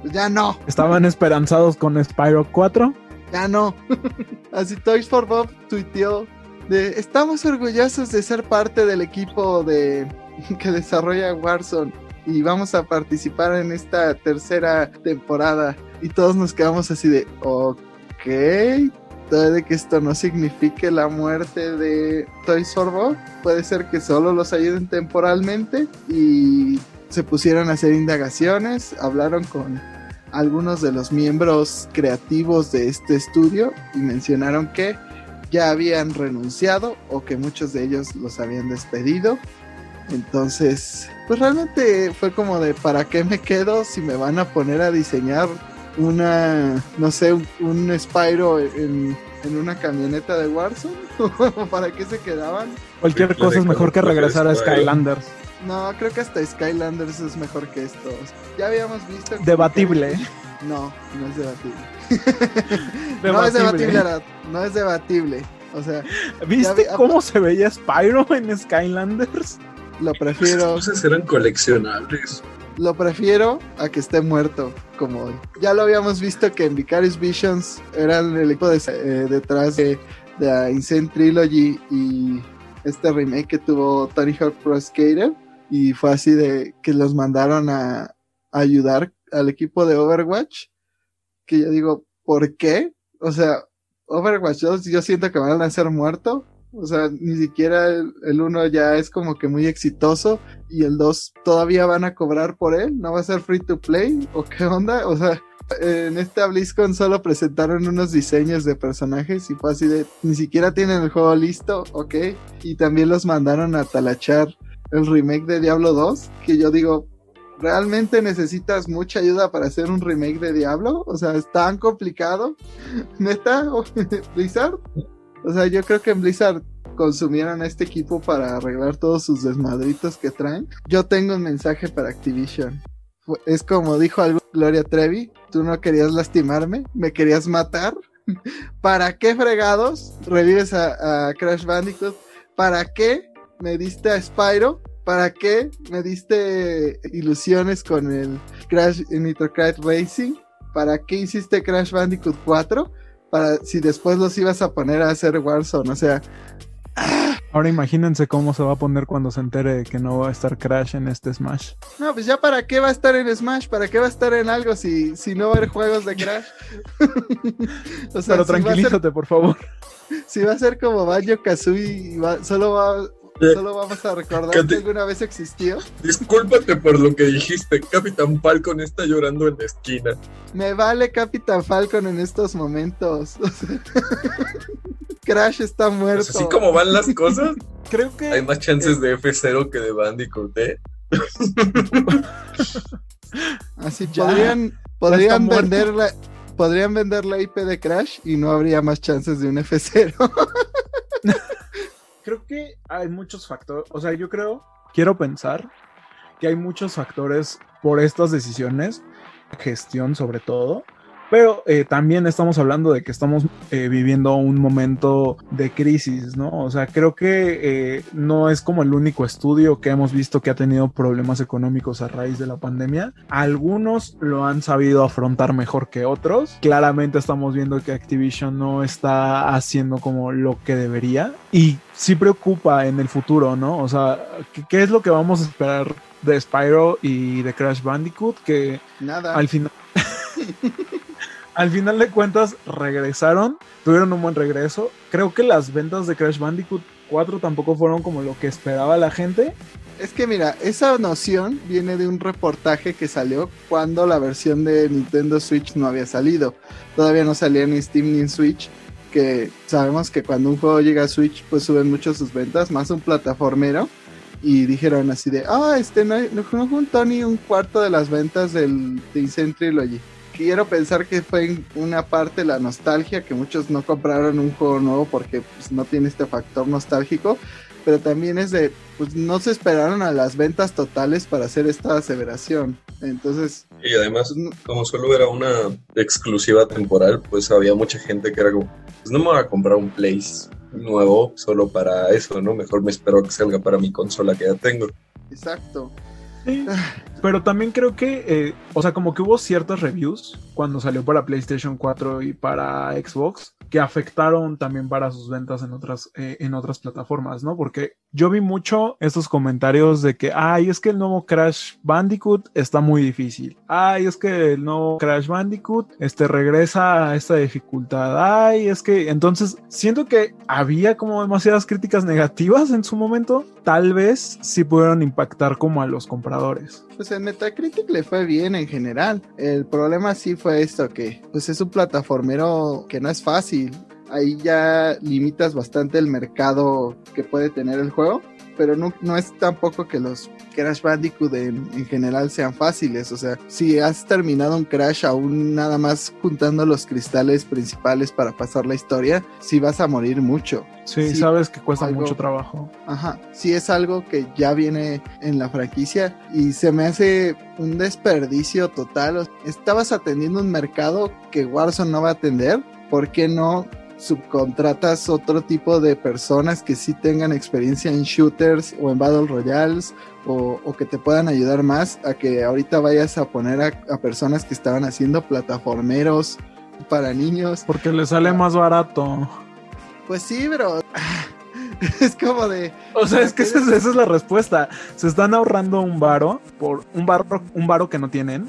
Pues ya no,
Estaban esperanzados con Spyro 4.
ya no. Así Toys for Bob tuiteó de estamos orgullosos de ser parte del equipo de que desarrolla Warzone y vamos a participar en esta tercera temporada y todos nos quedamos así de ok puede que esto no signifique la muerte de Toys for Bob puede ser que solo los ayuden temporalmente y se pusieron a hacer indagaciones hablaron con algunos de los miembros creativos de este estudio y mencionaron que ya habían renunciado o que muchos de ellos los habían despedido. Entonces, pues realmente fue como de ¿para qué me quedo si me van a poner a diseñar una, no sé, un, un Spyro en, en una camioneta de Warzone? ¿Para qué se quedaban?
Cualquier cosa es mejor que regresar a. Skylanders.
No, creo que hasta Skylanders es mejor que esto. Ya habíamos visto... que-
Debatible.
No, no es debatible. No es debatible, Arad. No es debatible. O sea,
¿Viste
vi-
cómo se veía Spyro en Skylanders?
lo
Esas
prefiero,
cosas eran coleccionables.
lo prefiero a que esté muerto como hoy. Ya lo habíamos visto que en Vicarious Visions eran el equipo de- eh, detrás de, de la Insane Trilogy y este remake que tuvo Tony Hawk Pro Skater. Y fue así de que los mandaron a, a ayudar al equipo de Overwatch. Que yo digo, ¿por qué? O sea, Overwatch 2 yo siento que van a ser muerto. O sea, ni siquiera el, el 1 ya es como que muy exitoso y el 2 todavía van a cobrar por él, no va a ser free to play o qué onda, o sea, en esta BlizzCon solo presentaron unos diseños de personajes y fue así de ni siquiera tienen el juego listo, ok, y también los mandaron a talachar el remake de Diablo 2, que yo digo, ¿realmente necesitas mucha ayuda para hacer un remake de Diablo? O sea, ¿es tan complicado? ¿Neta? ¿Blizzard? O sea, yo creo que en Blizzard consumieron a este equipo para arreglar todos sus desmadritos que traen. Yo tengo un mensaje para Activision. Es como dijo algo Gloria Trevi, tú no querías lastimarme, me querías matar. ¿Para qué fregados revives a, a Crash Bandicoot? ¿Para qué me diste a Spyro? ¿Para qué me diste ilusiones con el Crash Nitro Kart Racing? ¿Para qué hiciste Crash Bandicoot 4? Para si después los ibas a poner a hacer Warzone, o sea,
Ahora imagínense cómo se va a poner cuando se entere que no va a estar Crash en este Smash.
No, pues ya para qué va a estar en Smash, para qué va a estar en algo si, si no va a haber juegos de Crash. o sea,
Pero
si ser,
tranquilízate, por favor.
si va a ser como Banjo Kazooie y va- solo va solo vamos a recordar
Cate-
que alguna vez existió.
Discúlpate por lo que dijiste. Capitán Falcon está llorando en la esquina.
Me vale Capitán Falcon en estos momentos. Crash está muerto.
Pues así como van las cosas,
Creo
hay
que
más chances de F0 que de Bandicoot, ¿eh?
Así
Ya,
podrían, podrían
muerto.
vender la, podrían vender la IP de Crash y no habría más chances de un F0.
Creo que hay muchos factores, o sea, yo creo, quiero pensar que hay muchos factores por estas decisiones, gestión sobre todo, Pero eh, también estamos hablando de que estamos eh, viviendo un momento de crisis, ¿no? O sea, creo que eh, no es como el único estudio que hemos visto que ha tenido problemas económicos a raíz de la pandemia. Algunos lo han sabido afrontar mejor que otros. Claramente estamos viendo que Activision no está haciendo como lo que debería. Y sí preocupa en el futuro, ¿no? O sea, ¿qué, qué es lo que vamos a esperar de Spyro y de Crash Bandicoot? Que
Nada.
al final... al final de cuentas regresaron, tuvieron un buen regreso. Creo que las ventas de Crash Bandicoot 4 tampoco fueron como lo que esperaba la gente.
Es que mira, esa noción viene de un reportaje que salió cuando la versión de Nintendo Switch no había salido. Todavía no salía ni Steam ni Switch. Que sabemos que cuando un juego llega a Switch, pues suben mucho sus ventas, más un plataformero. Y dijeron así de, ah, este no, no, juntó ni un cuarto de las ventas del de Insane Trilogy. Quiero pensar que fue en una parte la nostalgia, que muchos no compraron un juego nuevo porque pues, no tiene este factor nostálgico pero también es de, pues no se esperaron a las ventas totales para hacer esta aseveración. Entonces...
Y además, como solo era una exclusiva temporal, pues había mucha gente que era como, pues no me voy a comprar un Place nuevo solo para eso, ¿no? Mejor me espero que salga para mi consola que ya tengo.
Exacto.
Pero también creo que, eh, o sea, como que hubo ciertas reviews cuando salió para PlayStation 4 y para Xbox que afectaron también para sus ventas en otras, eh, en otras plataformas, ¿no? Porque yo vi mucho estos comentarios de que, ay, es que el nuevo Crash Bandicoot está muy difícil. Ay, es que el nuevo Crash Bandicoot este, regresa a esta dificultad. Ay, es que entonces siento que había como demasiadas críticas negativas en su momento. Tal vez sí pudieron impactar como a los compradores.
Pues en Metacritic le fue bien en general. El problema sí fue esto, que pues es un plataformero que no es fácil. Ahí ya limitas bastante el mercado que puede tener el juego. Pero no, no es tampoco que los Crash Bandicoot en, en, general sean fáciles. O sea, si has terminado un Crash aún nada más juntando los cristales principales para pasar la historia, sí vas a morir mucho.
Sí, sí sabes que cuesta algo, mucho trabajo.
Ajá, sí es algo que ya viene en la franquicia y se me hace un desperdicio total. Estabas atendiendo un mercado que Warzone no va a atender. ¿Por qué no subcontratas otro tipo de personas que sí tengan experiencia en shooters o en Battle Royales o, o que te puedan ayudar más a que ahorita vayas a poner a, a personas que estaban haciendo plataformeros para niños.
Porque le sale más barato.
Pues sí, pero es como de.
O sea, es que esa es, esa es, la respuesta. Se están ahorrando un varo por un varo, un varo que no tienen.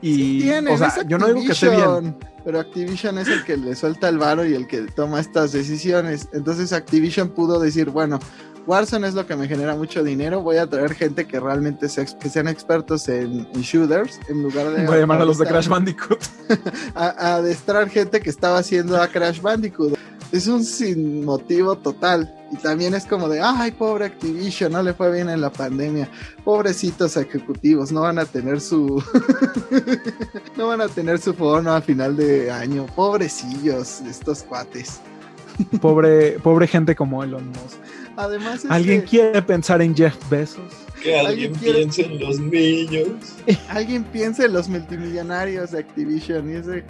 Y
sí tienen,
o sea, yo no digo que esté bien.
Pero Activision es el que le suelta el varo y el que toma estas decisiones. Entonces Activision pudo decir, bueno, Warzone es lo que me genera mucho dinero. Voy a traer gente que realmente se, que sean expertos en, en, shooters en lugar de.
Voy a llamar a los de Crash Bandicoot.
a, a adestrar gente que estaba haciendo a Crash Bandicoot. Es un sin motivo total. Y también es como de, ay, pobre Activision, no le fue bien en la pandemia. Pobrecitos ejecutivos, no van a tener su. no van a tener su fono a final de año. Pobrecillos, estos cuates.
Pobre, pobre gente como Elon Musk.
Además, es
¿alguien
que,
quiere pensar en Jeff Bezos?
Que alguien, ¿Alguien piense quiere... en los niños.
Alguien piense en los multimillonarios de Activision. Y ese,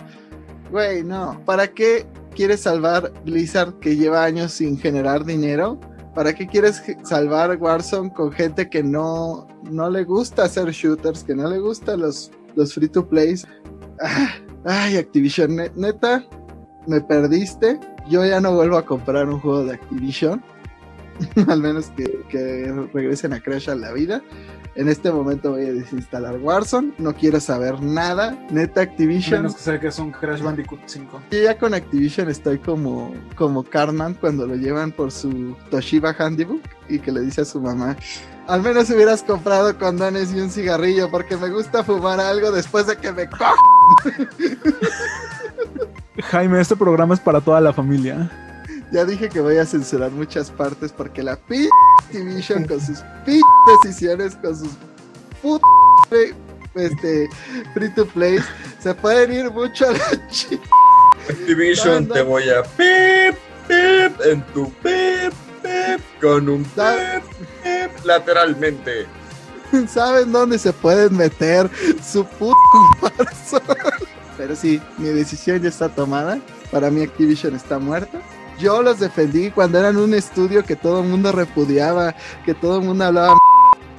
güey, no. ¿Para qué quieres salvar Blizzard que lleva años sin generar dinero? ¿Para qué quieres salvar Warzone con gente que no, no le gusta hacer shooters, que no le gustan los, los free to plays? Ay, Activision, neta, me perdiste. Yo ya no vuelvo a comprar un juego de Activision. Al menos que, que, regresen a Crash a la vida. En este momento voy a desinstalar Warzone. No quiero saber nada. Neta Activision.
Menos que sea que es un Crash Bandicoot 5.
Yo ya con Activision estoy como, como Cartman cuando lo llevan por su Toshiba Handybook y que le dice a su mamá. Al menos hubieras comprado condones y un cigarrillo porque me gusta fumar algo después de que me cojo.
Jaime, este programa es para toda la familia.
Ya dije que voy a censurar muchas partes porque la p Activision con sus p decisiones, con sus put este, free to play, se pueden ir mucho a la chica.
Activision, te voy a pip, pip, en tu pip, pip, con un pip, pip, lateralmente.
¿Saben dónde se pueden meter su puto Pero sí, mi decisión ya está tomada. Para mí Activision está muerta. Yo los defendí cuando eran un estudio que todo el mundo repudiaba, que todo el mundo hablaba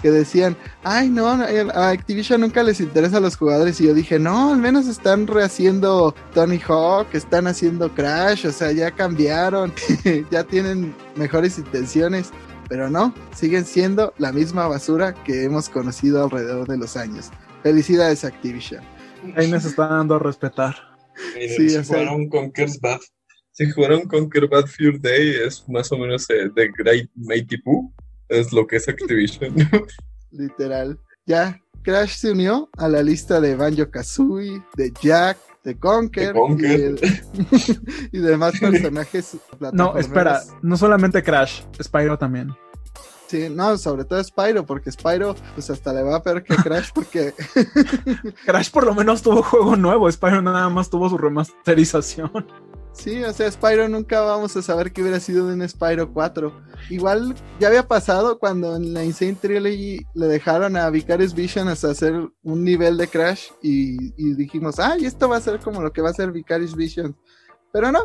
que decían, ay no, a Activision nunca les interesa a los jugadores y yo dije, no, al menos están rehaciendo Tony Hawk, están haciendo Crash, o sea, ya cambiaron, ya tienen mejores intenciones, pero no, siguen siendo la misma basura que hemos conocido alrededor de los años. Felicidades Activision.
Ahí nos está dando a respetar.
sí, si jugaron Conker's Bad, si jugaron Conquer Bad Fear Day es más o menos eh, The Great Mighty Pooh es lo que es Activision.
Literal. Ya, Crash se unió a la lista de Banjo Kazooie, de Jack, de Conker, Y, demás personajes.
No, espera, no solamente Crash, Spyro también.
Sí, no, sobre todo Spyro, porque Spyro, pues hasta le va a peor que Crash, porque.
Crash por lo menos tuvo juego nuevo, Spyro nada más tuvo su remasterización.
Sí, o sea, Spyro nunca vamos a saber qué hubiera sido de un Spyro 4. Igual ya había pasado cuando en la Insane Trilogy le dejaron a Vicarious Vision hasta hacer un nivel de Crash y, dijimos, ay, esto va a ser como lo que va a ser Vicarious Vision. Pero no,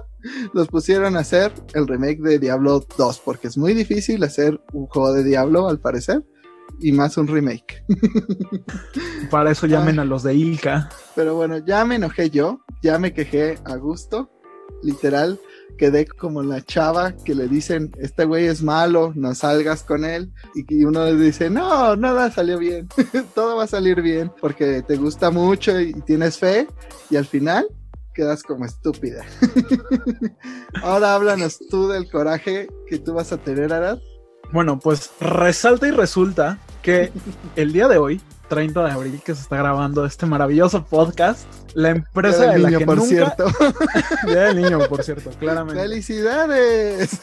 los pusieron a hacer el remake de Diablo 2 porque es muy difícil hacer un juego de Diablo al parecer y más un remake.
Para eso llamen a los de Ilka.
Pero bueno, ya me enojé yo, ya me quejé a gusto literal quedé como la chava que le dicen, este güey es malo, no salgas con él. Y uno le dice, no, nada salió bien, todo va a salir bien porque te gusta mucho y tienes fe. Y al final quedas como estúpida. Ahora háblanos tú del coraje que tú vas a tener, Arad.
Bueno, pues resalta y resulta que el día de hoy 30 de abril que se está grabando este maravilloso podcast. La empresa de la niño, por cierto. Día del niño, por cierto, claramente.
¡Felicidades!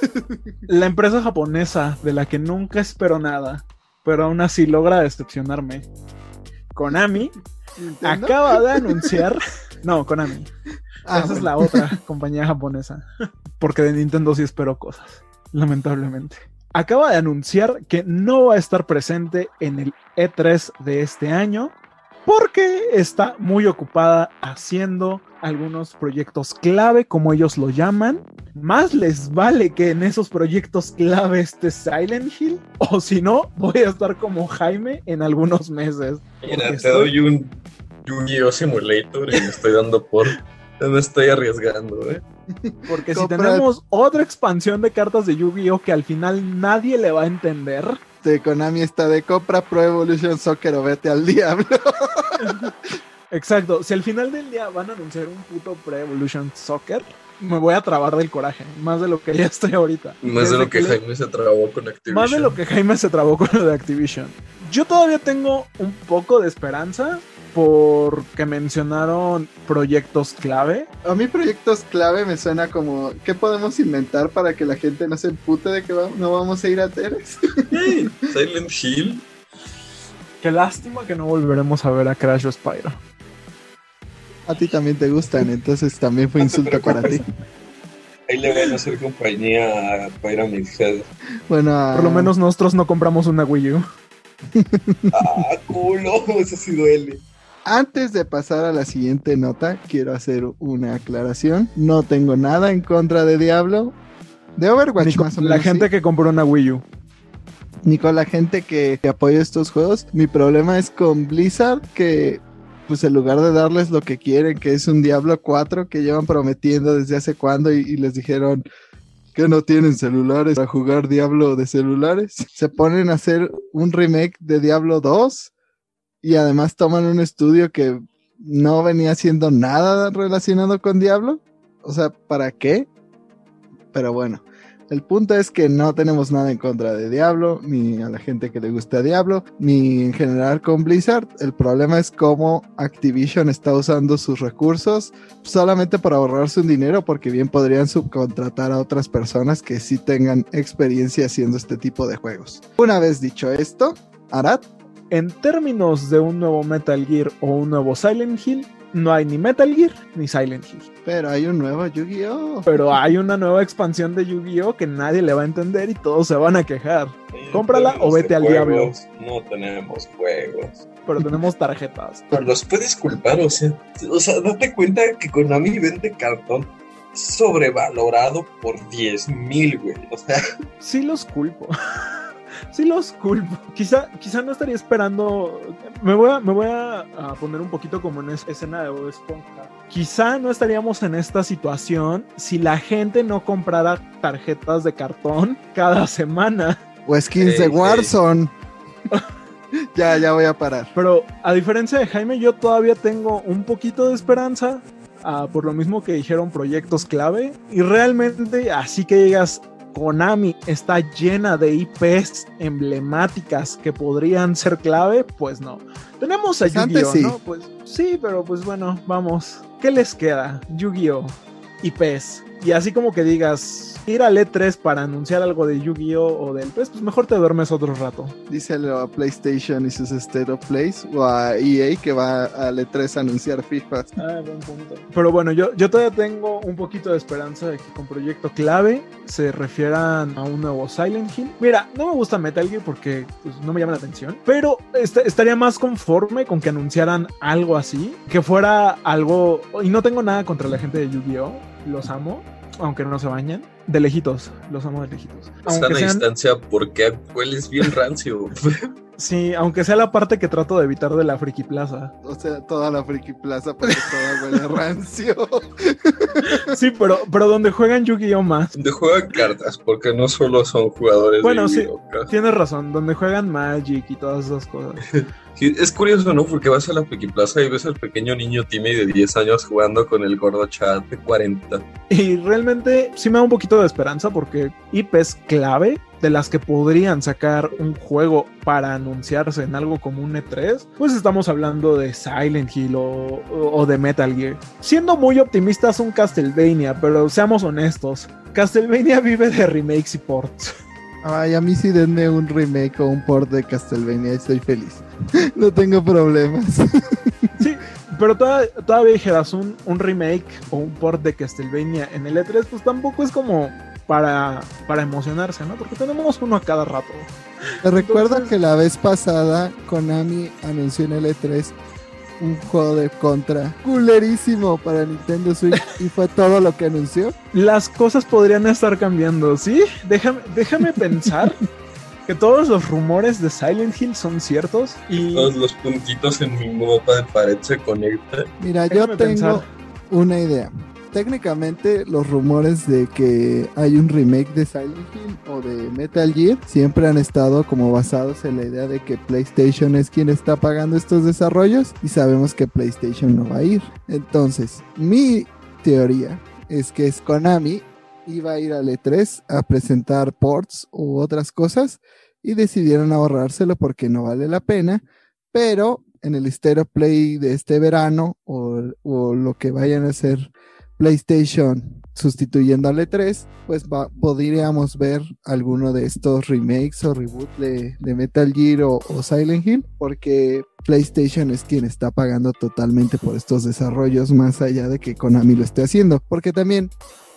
La empresa japonesa de la que nunca espero nada, pero aún así logra decepcionarme. Konami acaba de anunciar. No, Konami. Ah, Esa es la otra compañía japonesa. Porque de Nintendo sí espero cosas. Lamentablemente acaba de anunciar que no va a estar presente en el E3 de este año porque está muy ocupada haciendo algunos proyectos clave, como ellos lo llaman. Más les vale que en esos proyectos clave esté Silent Hill, o si no, voy a estar como Jaime en algunos meses.
Mira, te doy un Yu-Gi-Oh! Simulator y me estoy dando por. Me estoy arriesgando, ¿eh?
Porque si tenemos otra expansión de cartas de Yu-Gi-Oh! que al final nadie le va a entender.
De Konami está de compra Pro Evolution Soccer o vete al diablo.
Exacto. Si al final del día van a anunciar un puto Pro Evolution Soccer, me voy a trabar del coraje. Más de lo que ya estoy ahorita.
Más de lo que, Jaime se trabó con Activision.
Más de lo que Jaime se trabó con lo de Activision. Yo todavía tengo un poco de esperanza porque mencionaron proyectos clave.
A mí proyectos clave me suena como, ¿qué podemos inventar para que la gente no se empute de que no vamos a ir a Teres?
Silent Hill.
Qué lástima que no volveremos a ver a Crash o Spyro.
A ti también te gustan, entonces también fue insulto para ti.
Ahí le van a hacer compañía a Pyramid Head.
Bueno, por lo menos nosotros no compramos una Wii U.
ah, culo, eso sí duele.
Antes de pasar a la siguiente nota, quiero hacer una aclaración. No tengo nada en contra de Diablo. De Overwatch, más o
menos. La gente que compró una Wii U.
Ni con la gente que, apoya estos juegos. Mi problema es con Blizzard, que pues en lugar de darles lo que quieren, que es un Diablo 4 que llevan prometiendo desde hace cuando y, y, les dijeron que no tienen celulares para jugar Diablo de celulares, se ponen a hacer un remake de Diablo 2 y además toman un estudio que no venía haciendo nada relacionado con Diablo. O sea, ¿para qué? Pero bueno, el punto es que no tenemos nada en contra de Diablo, ni a la gente que le gusta Diablo, ni en general con Blizzard. El problema es cómo Activision está usando sus recursos solamente para ahorrarse un dinero, porque bien podrían subcontratar a otras personas que sí tengan experiencia haciendo este tipo de juegos. Una vez dicho esto, Arad,
en términos de un nuevo Metal Gear o un nuevo Silent Hill, no hay ni Metal Gear ni Silent Hill.
Pero hay un nuevo Yu-Gi-Oh!
Pero hay una nueva expansión de Yu-Gi-Oh! que nadie le va a entender y todos se van a quejar. Cómprala o vete al diablo.
No tenemos juegos.
Pero tenemos tarjetas.
Pero los puedes culpar, o sea, o sea, date cuenta que Konami vende cartón sobrevalorado por 10 mil, güey. O sea.
Sí los culpo. sí los culpo. Quizá, quizá no estaría esperando. Me voy a, me voy a, poner un poquito como en escena de Bob Esponja. Quizá no estaríamos en esta situación si la gente no comprara tarjetas de cartón cada semana.
O skins de Warzone. ya, ya voy a parar.
Pero a diferencia de Jaime, yo todavía tengo un poquito de esperanza. Ah, por lo mismo que dijeron proyectos clave. Y realmente, así que digas, Konami está llena de IPs emblemáticas que podrían ser clave, pues no. Tenemos a pues Yu-Gi-Oh, ¿no? Pues sí, pero pues bueno, vamos. ¿Qué les queda? Yu-Gi-Oh, IPs. Y así como que digas, ir al E3 para anunciar algo de Yu-Gi-Oh o del pues, pues mejor te duermes otro rato.
Díselo a PlayStation y sus State of Plays o a EA que va al E3 a anunciar FIFA.
Ah, buen punto. Pero bueno, yo, yo todavía tengo un poquito de esperanza de que con proyecto clave se refieran a un nuevo Silent Hill. Mira, no me gusta Metal Gear porque pues, no me llama la atención, pero estaría más conforme con que anunciaran algo así, que fuera algo, y no tengo nada contra la gente de Yu-Gi-Oh, los amo, aunque no se bañan. De lejitos, los amo de lejitos.
Están a distancia porque hueles bien rancio.
Sí, aunque sea la parte que trato de evitar de la Friki Plaza.
O sea, toda la Friki Plaza, porque toda huele rancio.
Sí, pero, pero donde juegan Yu-Gi-Oh más.
Donde juegan cartas, porque no solo son jugadores
bueno, sí, tienes razón, donde juegan Magic y todas esas cosas.
es curioso, ¿no? Porque vas a la Plaza y ves al pequeño niño Timmy de 10 años jugando con el gordo chat de 40.
Y realmente sí me da un poquito de esperanza porque IP es clave de las que podrían sacar un juego para anunciarse en algo como un E3, pues estamos hablando de Silent Hill o, de Metal Gear. Siendo muy optimistas, un Castlevania, pero seamos honestos, Castlevania vive de remakes y ports.
Ay, a mí sí denme un remake o un port de Castlevania, estoy feliz. no tengo problemas.
sí, pero todavía, todavía dijeras un, un remake o un port de Castlevania en el E3, pues tampoco es como para, para emocionarse, ¿no? Porque tenemos uno a cada rato.
Te recuerdo que la vez pasada Konami anunció en el E3 un juego de contra culerísimo para Nintendo Switch y fue todo lo que anunció.
Las cosas podrían estar cambiando, ¿sí? Déjame, déjame pensar que todos los rumores de Silent Hill son ciertos y...
Todos los puntitos en mi mapa de pared se conectan.
Mira, yo tengo una idea técnicamente los rumores de que hay un remake de Silent Hill o de Metal Gear siempre han estado como basados en la idea de que PlayStation es quien está pagando estos desarrollos y sabemos que PlayStation no va a ir. Entonces, mi teoría es que es Konami iba a ir al E3 a presentar ports u otras cosas y decidieron ahorrárselo porque no vale la pena, pero en el Stereo Play de este verano o, o lo que vayan a hacer PlayStation sustituyendo al E3, pues podríamos ver alguno de estos remakes o reboot de, Metal Gear o, Silent Hill, porque PlayStation es quien está pagando totalmente por estos desarrollos, más allá de que Konami lo esté haciendo, porque también,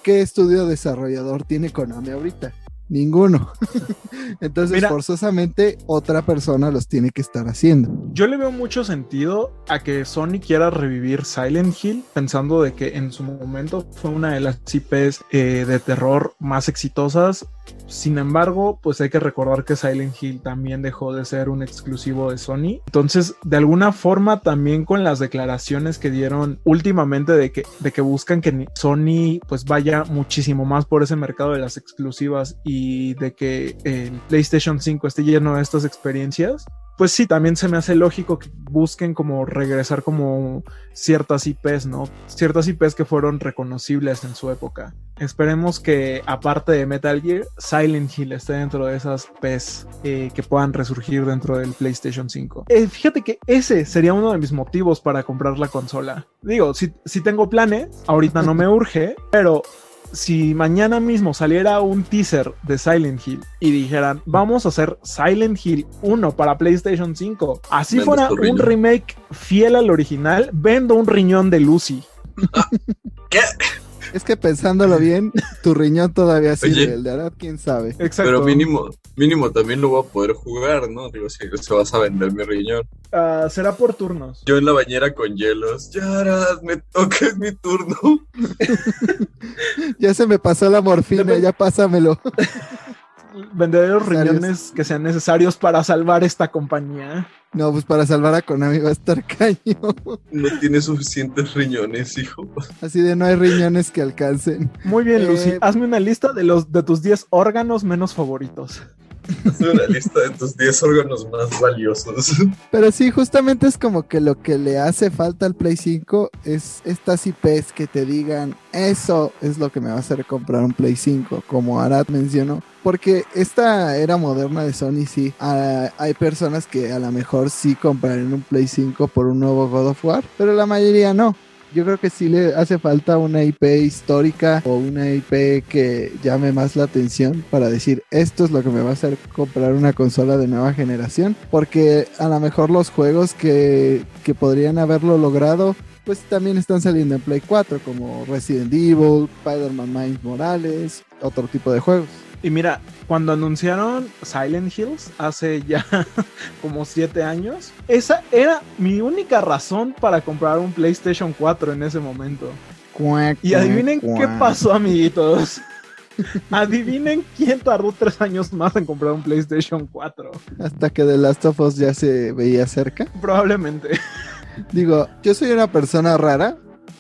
¿qué estudio desarrollador tiene Konami ahorita? Ninguno. Entonces, forzosamente, otra persona los tiene que estar haciendo.
Yo le veo mucho sentido a que Sony quiera revivir Silent Hill, pensando de que en su momento fue una de las IPs eh, de terror más exitosas sin embargo, pues hay que recordar que Silent Hill también dejó de ser un exclusivo de Sony. Entonces, de alguna forma, también con las declaraciones que dieron últimamente de que, de que buscan que Sony pues vaya muchísimo más por ese mercado de las exclusivas y de que el PlayStation 5 esté lleno de estas experiencias, pues sí, también se me hace lógico que busquen como regresar como ciertas IPs, ¿no? Ciertas IPs que fueron reconocibles en su época. Esperemos que aparte de Metal Gear, Silent Hill esté dentro de esas IPs eh, que puedan resurgir dentro del PlayStation 5. Eh, fíjate que ese sería uno de mis motivos para comprar la consola. Digo, si, si tengo planes, ahorita no me urge, pero si mañana mismo saliera un teaser de Silent Hill y dijeran, vamos a hacer Silent Hill 1 para PlayStation 5, así fuera un remake fiel al original, vendo un riñón de Lucy.
¿Qué?
Es que pensándolo bien, tu riñón todavía sirve,
Oye.
el de Arad, quién sabe.
Exacto.
Pero mínimo, mínimo también lo voy a poder jugar, ¿no? Digo, si se vas a vender mi riñón.
Ah, será por turnos.
Yo en la bañera con hielos. Yarad, me toca, es mi turno.
Ya se me pasó la morfina,
Dep-
ya pásamelo.
Venderé los riñones que sean necesarios para salvar esta compañía.
No, pues para salvar a Konami va a estar caño.
No tiene suficientes riñones, hijo.
Así de no hay riñones que alcancen.
Muy bien,
Eh,
Lucy. Hazme una lista de los de tus 10 órganos menos favoritos.
Una lista de tus 10 órganos más valiosos.
Pero sí, justamente es como que lo que le hace falta al Play 5 es estas IPs que te digan, eso es lo que me va a hacer comprar un Play 5, como Arad mencionó. Porque esta era moderna de Sony, sí, ah, hay personas que a lo mejor sí comprarían un Play 5 por un nuevo God of War, pero la mayoría no. Yo creo que sí le hace falta una IP histórica o una IP que llame más la atención para decir esto es lo que me va a hacer comprar una consola de nueva generación. Porque a lo mejor los juegos que, que podrían haberlo logrado pues también están saliendo en Play 4 como Resident Evil, Spider-Man Miles Morales, otro tipo de juegos.
Y mira, cuando anunciaron Silent Hills hace ya como 7 años, esa era mi única razón para comprar un PlayStation 4 en ese momento.
Cuac,
Y
cuac,
adivinen qué pasó, amiguitos. Adivinen quién tardó 3 años más en comprar un PlayStation 4.
Hasta que The Last of Us ya se veía cerca.
Probablemente.
Digo, yo soy una persona rara.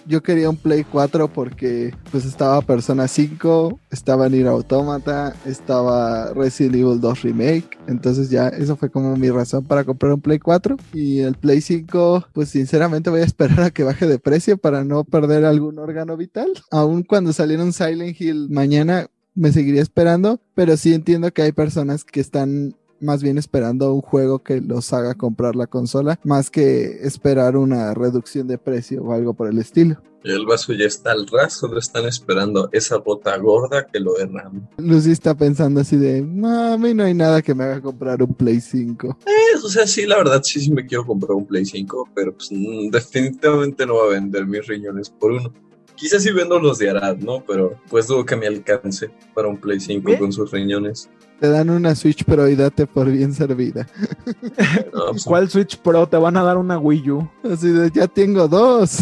Yo quería un Play 4 porque pues estaba Persona 5, estaba Nier Automata, estaba Resident Evil 2 Remake. Entonces ya eso fue como mi razón para comprar un Play 4. Y el Play 5, pues sinceramente voy a esperar a que baje de precio para no perder algún órgano vital. Aún cuando saliera un Silent Hill mañana me seguiría esperando, pero sí entiendo que hay personas que están más bien esperando un juego que los haga comprar la consola, más que esperar una reducción de precio o algo por el estilo.
El vaso ya está al ras, solo están esperando esa bota gorda que lo derrame.
Lucy está pensando así de, no, a mí no hay nada que me haga comprar un Play 5.
Eh, o sea, sí, la verdad, sí, sí me quiero comprar un Play 5, pero pues mm, definitivamente no va a vender mis riñones por uno. Quizás sí vendo los de Arad, ¿no? Pero pues dudo que me alcance para un Play 5
¿Qué?
con sus riñones.
Te dan una Switch Pro y date por bien servida.
No, pues,
¿Cuál Switch Pro? Te van a dar una Wii U.
Así de, ya tengo dos.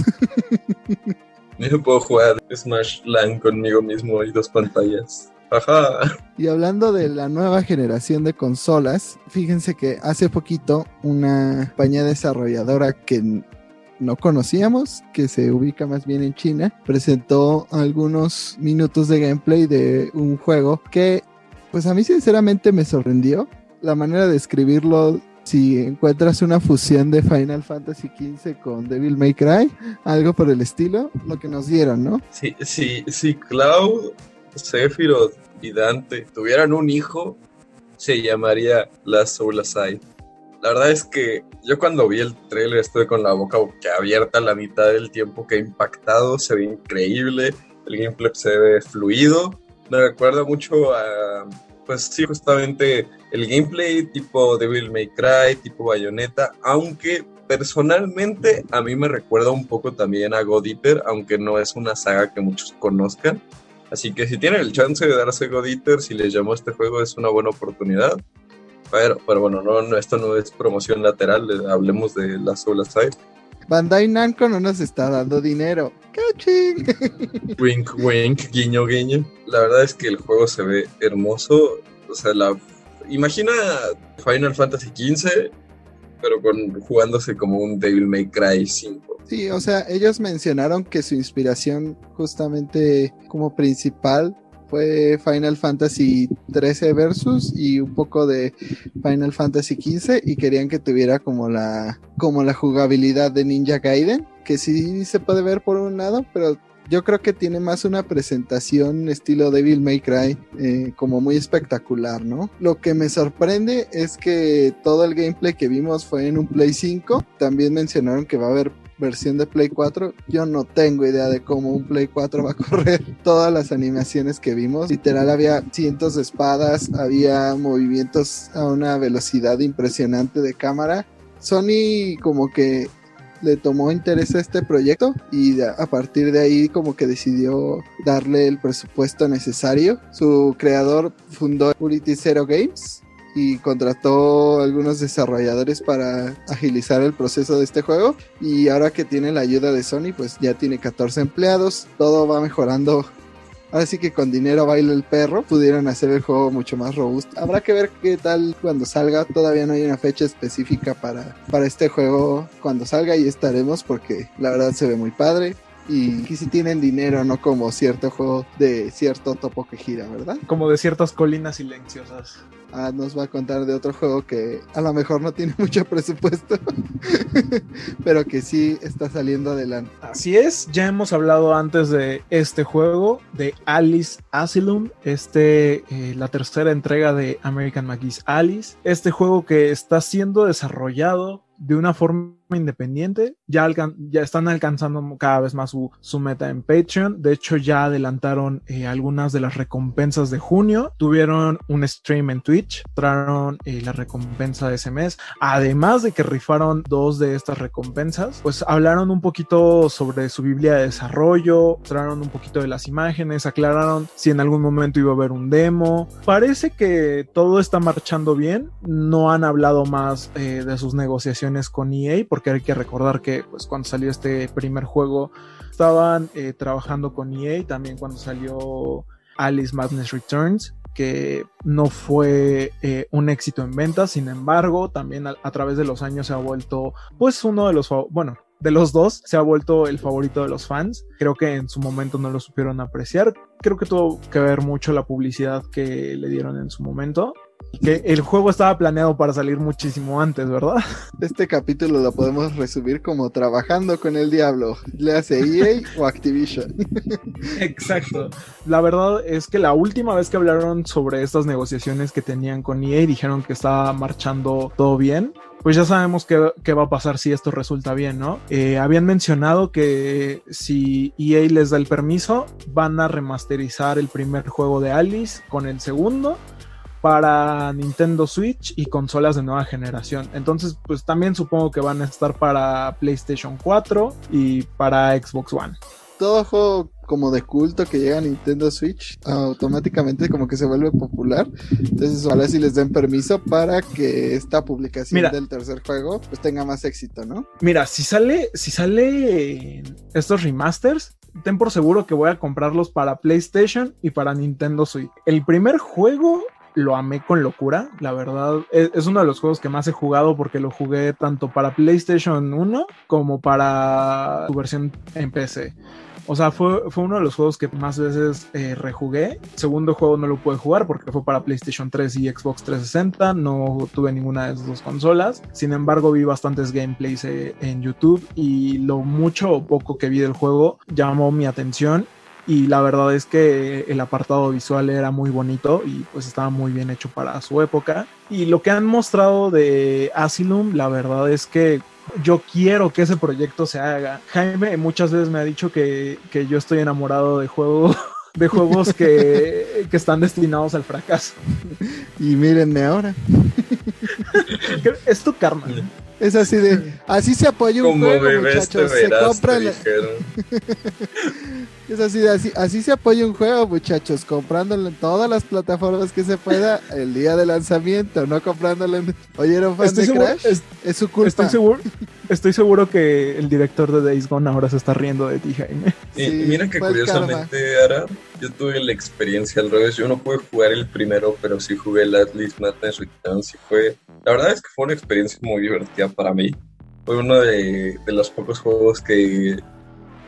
Yo puedo jugar Smash LAN conmigo mismo y dos pantallas. Ajá.
Y hablando de la nueva generación de consolas, fíjense que hace poquito una compañía desarrolladora que no conocíamos, que se ubica más bien en China, presentó algunos minutos de gameplay de un juego que pues a mí sinceramente me sorprendió. La manera de escribirlo, si encuentras una fusión de Final Fantasy XV con Devil May Cry, algo por el estilo, lo que nos dieron, ¿no?
Si, si, si Cloud, Sephiroth y Dante tuvieran un hijo, se llamaría Last Soul Aside. La verdad es que yo cuando vi el trailer estuve con la boca abierta la mitad del tiempo que he impactado, se ve increíble, el gameplay se ve fluido, me recuerda mucho a, pues sí, justamente el gameplay tipo Devil May Cry, tipo Bayonetta, aunque personalmente a mí me recuerda un poco también a God Eater, aunque no es una saga que muchos conozcan. Así que si tienen el chance de darse God Eater, si les llamó este juego, es una buena oportunidad. Pero, pero bueno, no, no, esto no es promoción lateral, eh, hablemos de la Soul Side.
Bandai Namco no nos está dando dinero. ¡Caching!
Wink, wink, guiño, guiño. La verdad es que el juego se ve hermoso. O sea, la imagina Final Fantasy XV, pero con jugándose como un Devil May Cry 5.
Sí, o sea, ellos mencionaron que su inspiración justamente como principal fue Final Fantasy 13 Versus y un poco de Final Fantasy 15 y querían que tuviera como la como la jugabilidad de Ninja Gaiden, que sí se puede ver por un lado, pero yo creo que tiene más una presentación estilo Devil May Cry, eh, como muy espectacular, ¿no? Lo que me sorprende es que todo el gameplay que vimos fue en un Play 5. También mencionaron que va a haber versión de Play 4. Yo no tengo idea de cómo un Play 4 va a correr todas las animaciones que vimos. Literal había cientos de espadas, había movimientos a una velocidad impresionante de cámara. Sony como que le tomó interés a este proyecto y a partir de ahí como que decidió darle el presupuesto necesario. Su creador fundó Purity Zero Games y contrató algunos desarrolladores para agilizar el proceso de este juego y ahora que tiene la ayuda de Sony pues ya tiene 14 empleados, todo va mejorando Ahora sí que con dinero baila el perro, pudieron hacer el juego mucho más robusto. Habrá que ver qué tal cuando salga. Todavía no hay una fecha específica para, para este juego cuando salga y estaremos porque la verdad se ve muy padre y, si tienen dinero, no como cierto juego de cierto topo que gira, ¿verdad?
Como de ciertas colinas silenciosas.
Ah, nos va a contar de otro juego que a lo mejor no tiene mucho presupuesto, pero que sí está saliendo adelante.
Así es, ya hemos hablado antes de este juego, de Alice Asylum, este, eh, la tercera entrega de American McGee's Alice, este juego que está siendo desarrollado de una forma independiente. Ya, ya están alcanzando cada vez más su, meta en Patreon. De hecho, ya adelantaron eh, algunas de las recompensas de junio. Tuvieron un stream en Twitch, trajeron eh, la recompensa de ese mes. Además de que rifaron dos de estas recompensas, pues hablaron un poquito sobre su Biblia de desarrollo, trajeron un poquito de las imágenes, aclararon si en algún momento iba a haber un demo. Parece que todo está marchando bien. No han hablado más eh, de sus negociaciones con EA hay que recordar que pues cuando salió este primer juego estaban eh, trabajando con EA, también cuando salió Alice Madness Returns, que no fue eh, un éxito en ventas, sin embargo, también a, través de los años se ha vuelto pues uno de los, bueno, de los dos se ha vuelto el favorito de los fans. Creo que en su momento no lo supieron apreciar. Creo que tuvo que ver mucho la publicidad que le dieron en su momento que el juego estaba planeado para salir muchísimo antes, ¿verdad?
Este capítulo lo podemos resumir como trabajando con el diablo, le hace EA o Activision.
Exacto. La verdad es que la última vez que hablaron sobre estas negociaciones que tenían con EA dijeron que estaba marchando todo bien. Pues ya sabemos qué, va a pasar si esto resulta bien, ¿no? Eh, habían mencionado que si EA les da el permiso, van a remasterizar el primer juego de Alice con el segundo para Nintendo Switch y consolas de nueva generación. Entonces, pues también supongo que van a estar para PlayStation 4 y para Xbox One.
Todo juego como de culto que llega a Nintendo Switch automáticamente como que se vuelve popular. Entonces, ojalá si les den permiso para que esta publicación del tercer juego pues tenga más éxito, ¿no?
Mira, si sale, si sale estos remasters, ten por seguro que voy a comprarlos para PlayStation y para Nintendo Switch. El primer juego lo amé con locura, la verdad. Es, uno de los juegos que más he jugado porque lo jugué tanto para PlayStation 1 como para su versión en PC. O sea, fue, fue uno de los juegos que más veces eh, rejugué. segundo juego no lo pude jugar porque fue para PlayStation 3 y Xbox 360. No tuve ninguna de esas dos consolas. Sin embargo, vi bastantes gameplays eh, en YouTube y lo mucho o poco que vi del juego llamó mi atención y la verdad es que el apartado visual era muy bonito y pues estaba muy bien hecho para su época. Y lo que han mostrado de Asylum, la verdad es que yo quiero que ese proyecto se haga. Jaime muchas veces me ha dicho que, yo estoy enamorado de juegos de juegos que, que, están destinados al fracaso.
Y mírenme ahora.
es tu karma.
Es así de, así se apoya un juego, muchachos. se compra Es así, así, así se apoya un juego, muchachos, comprándolo en todas las plataformas que se pueda el día de lanzamiento, no comprándolo en... ¿Oyeron fan de Crash? Es, su culpa.
Estoy seguro, estoy seguro que el director de Days Gone ahora se está riendo de ti, Jaime.
Y mira que curiosamente, Ara, yo tuve la experiencia al revés. Yo no pude jugar el primero, pero sí jugué el Atlas Madness Returns y fue... La verdad es que fue una experiencia muy divertida para mí. Fue uno de, de los pocos juegos que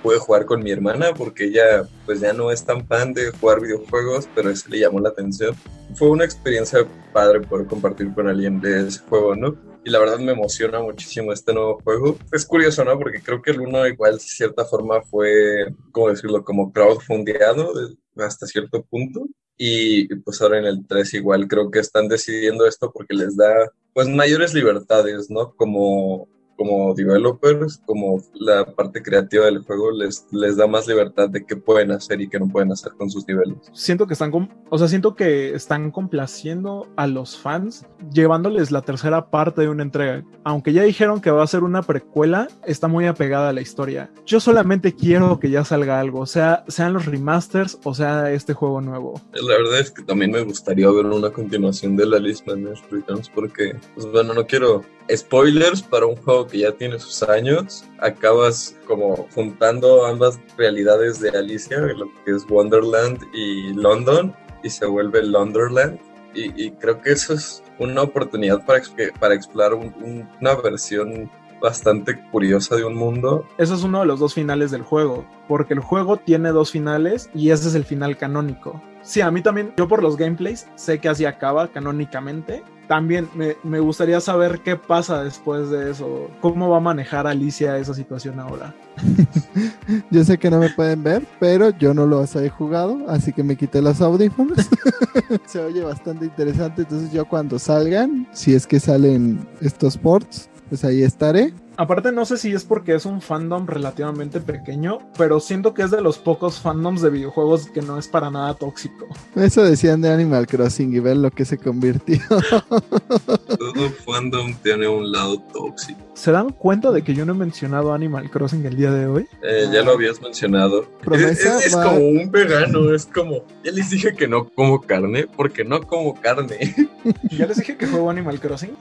pude jugar con mi hermana porque ella pues ya no es tan fan de jugar videojuegos, pero eso le llamó la atención. Fue una experiencia padre poder compartir con alguien de ese juego, ¿no? Y la verdad me emociona muchísimo este nuevo juego. Es curioso, ¿no? Porque creo que el uno igual de cierta forma fue, ¿cómo decirlo? Como crowdfundeado hasta cierto punto. Y pues ahora en el 3 igual creo que están decidiendo esto porque les da pues mayores libertades, ¿no? Como como developers, como la parte creativa del juego les, les da más libertad de qué pueden hacer y qué no pueden hacer con sus niveles.
Siento que están, o sea, siento que están complaciendo a los fans llevándoles la tercera parte de una entrega. Aunque ya dijeron que va a ser una precuela, está muy apegada a la historia. Yo solamente quiero que ya salga algo, o sea, sean los remasters o sea este juego nuevo.
La verdad es que también me gustaría ver una continuación de la lista de porque, pues bueno, no quiero spoilers para un juego que ya tiene sus años, acabas como juntando ambas realidades de Alicia, lo que es Wonderland y London, y se vuelve Londerland. Y, creo que eso es una oportunidad para, para explorar una versión bastante curiosa de un mundo.
Eso es uno de los dos finales del juego, porque el juego tiene dos finales y ese es el final canónico. Sí, a mí también, yo por los gameplays sé que así acaba canónicamente, también me, gustaría saber qué pasa después de eso. ¿Cómo va a manejar Alicia esa situación ahora?
yo sé que no me pueden ver, pero yo no lo he jugado, así que me quité los audífonos. Se oye bastante interesante, entonces yo cuando salgan, si es que salen estos ports, pues ahí estaré.
Aparte no sé si es porque es un fandom relativamente pequeño, pero siento que es de los pocos fandoms de videojuegos que no es para nada tóxico.
Eso decían de Animal Crossing y ver lo que se convirtió.
Todo fandom tiene un lado tóxico.
¿Se dan cuenta de que yo no he mencionado Animal Crossing el día de hoy?
Eh, ya lo habías mencionado. Es, como un vegano, es como, ya les dije que no como carne porque no como carne.
¿Ya les dije que juego Animal Crossing?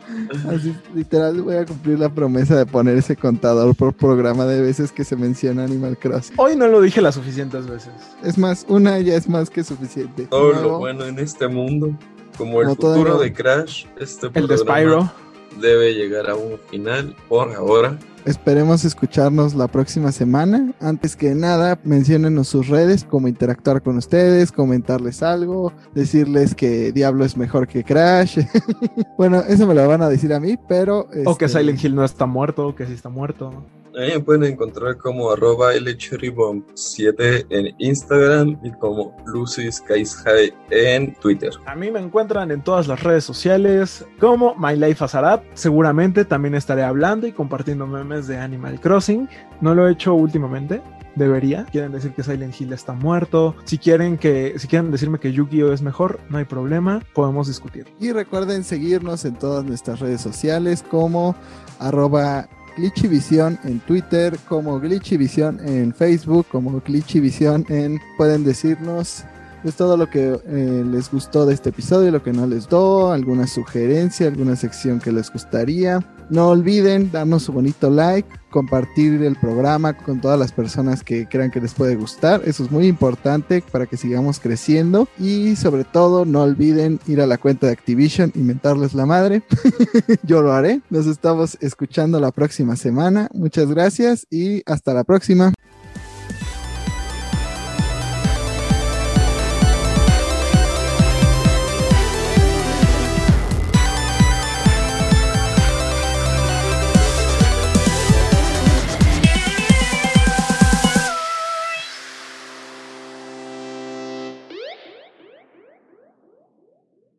Así, literal voy a cumplir la promesa de poner ese contador por programa de veces que se menciona Animal Crossing.
Hoy no lo dije las suficientes veces.
Es más, una ya es más que suficiente.
Todo lo bueno en este mundo, como el futuro de Crash, este
el de Spyro
debe llegar a un final por ahora.
Esperemos escucharnos la próxima semana. Antes que nada, menciónenos sus redes, cómo interactuar con ustedes, comentarles algo, decirles que Diablo es mejor que Crash. bueno, eso me lo van a decir a mí, pero...
O que este, Silent Hill no está muerto, o que sí está muerto.
Ahí me pueden encontrar como arroba 7 en Instagram y como Lucy High en Twitter.
A mí me encuentran en todas las redes sociales como My Life Azarat. Seguramente también estaré hablando y compartiendo memes de Animal Crossing. No lo he hecho últimamente, debería. Quieren decir que Silent Hill está muerto. Si quieren que, si quieren decirme que Yu-Gi-Oh es mejor, no hay problema, podemos discutir.
Y recuerden seguirnos en todas nuestras redes sociales como arroba Glitchyvision en Twitter, como Glitchyvision en Facebook, como Glitchyvision en... Pueden decirnos pues todo lo que eh, les gustó de este episodio, lo que no les do, alguna sugerencia, alguna sección que les gustaría. No olviden darnos su bonito like, compartir el programa con todas las personas que crean que les puede gustar. Eso es muy importante para que sigamos creciendo. Y sobre todo, no olviden ir a la cuenta de Activision, inventarles la madre. Yo lo haré. Nos estamos escuchando la próxima semana. Muchas gracias y hasta la próxima.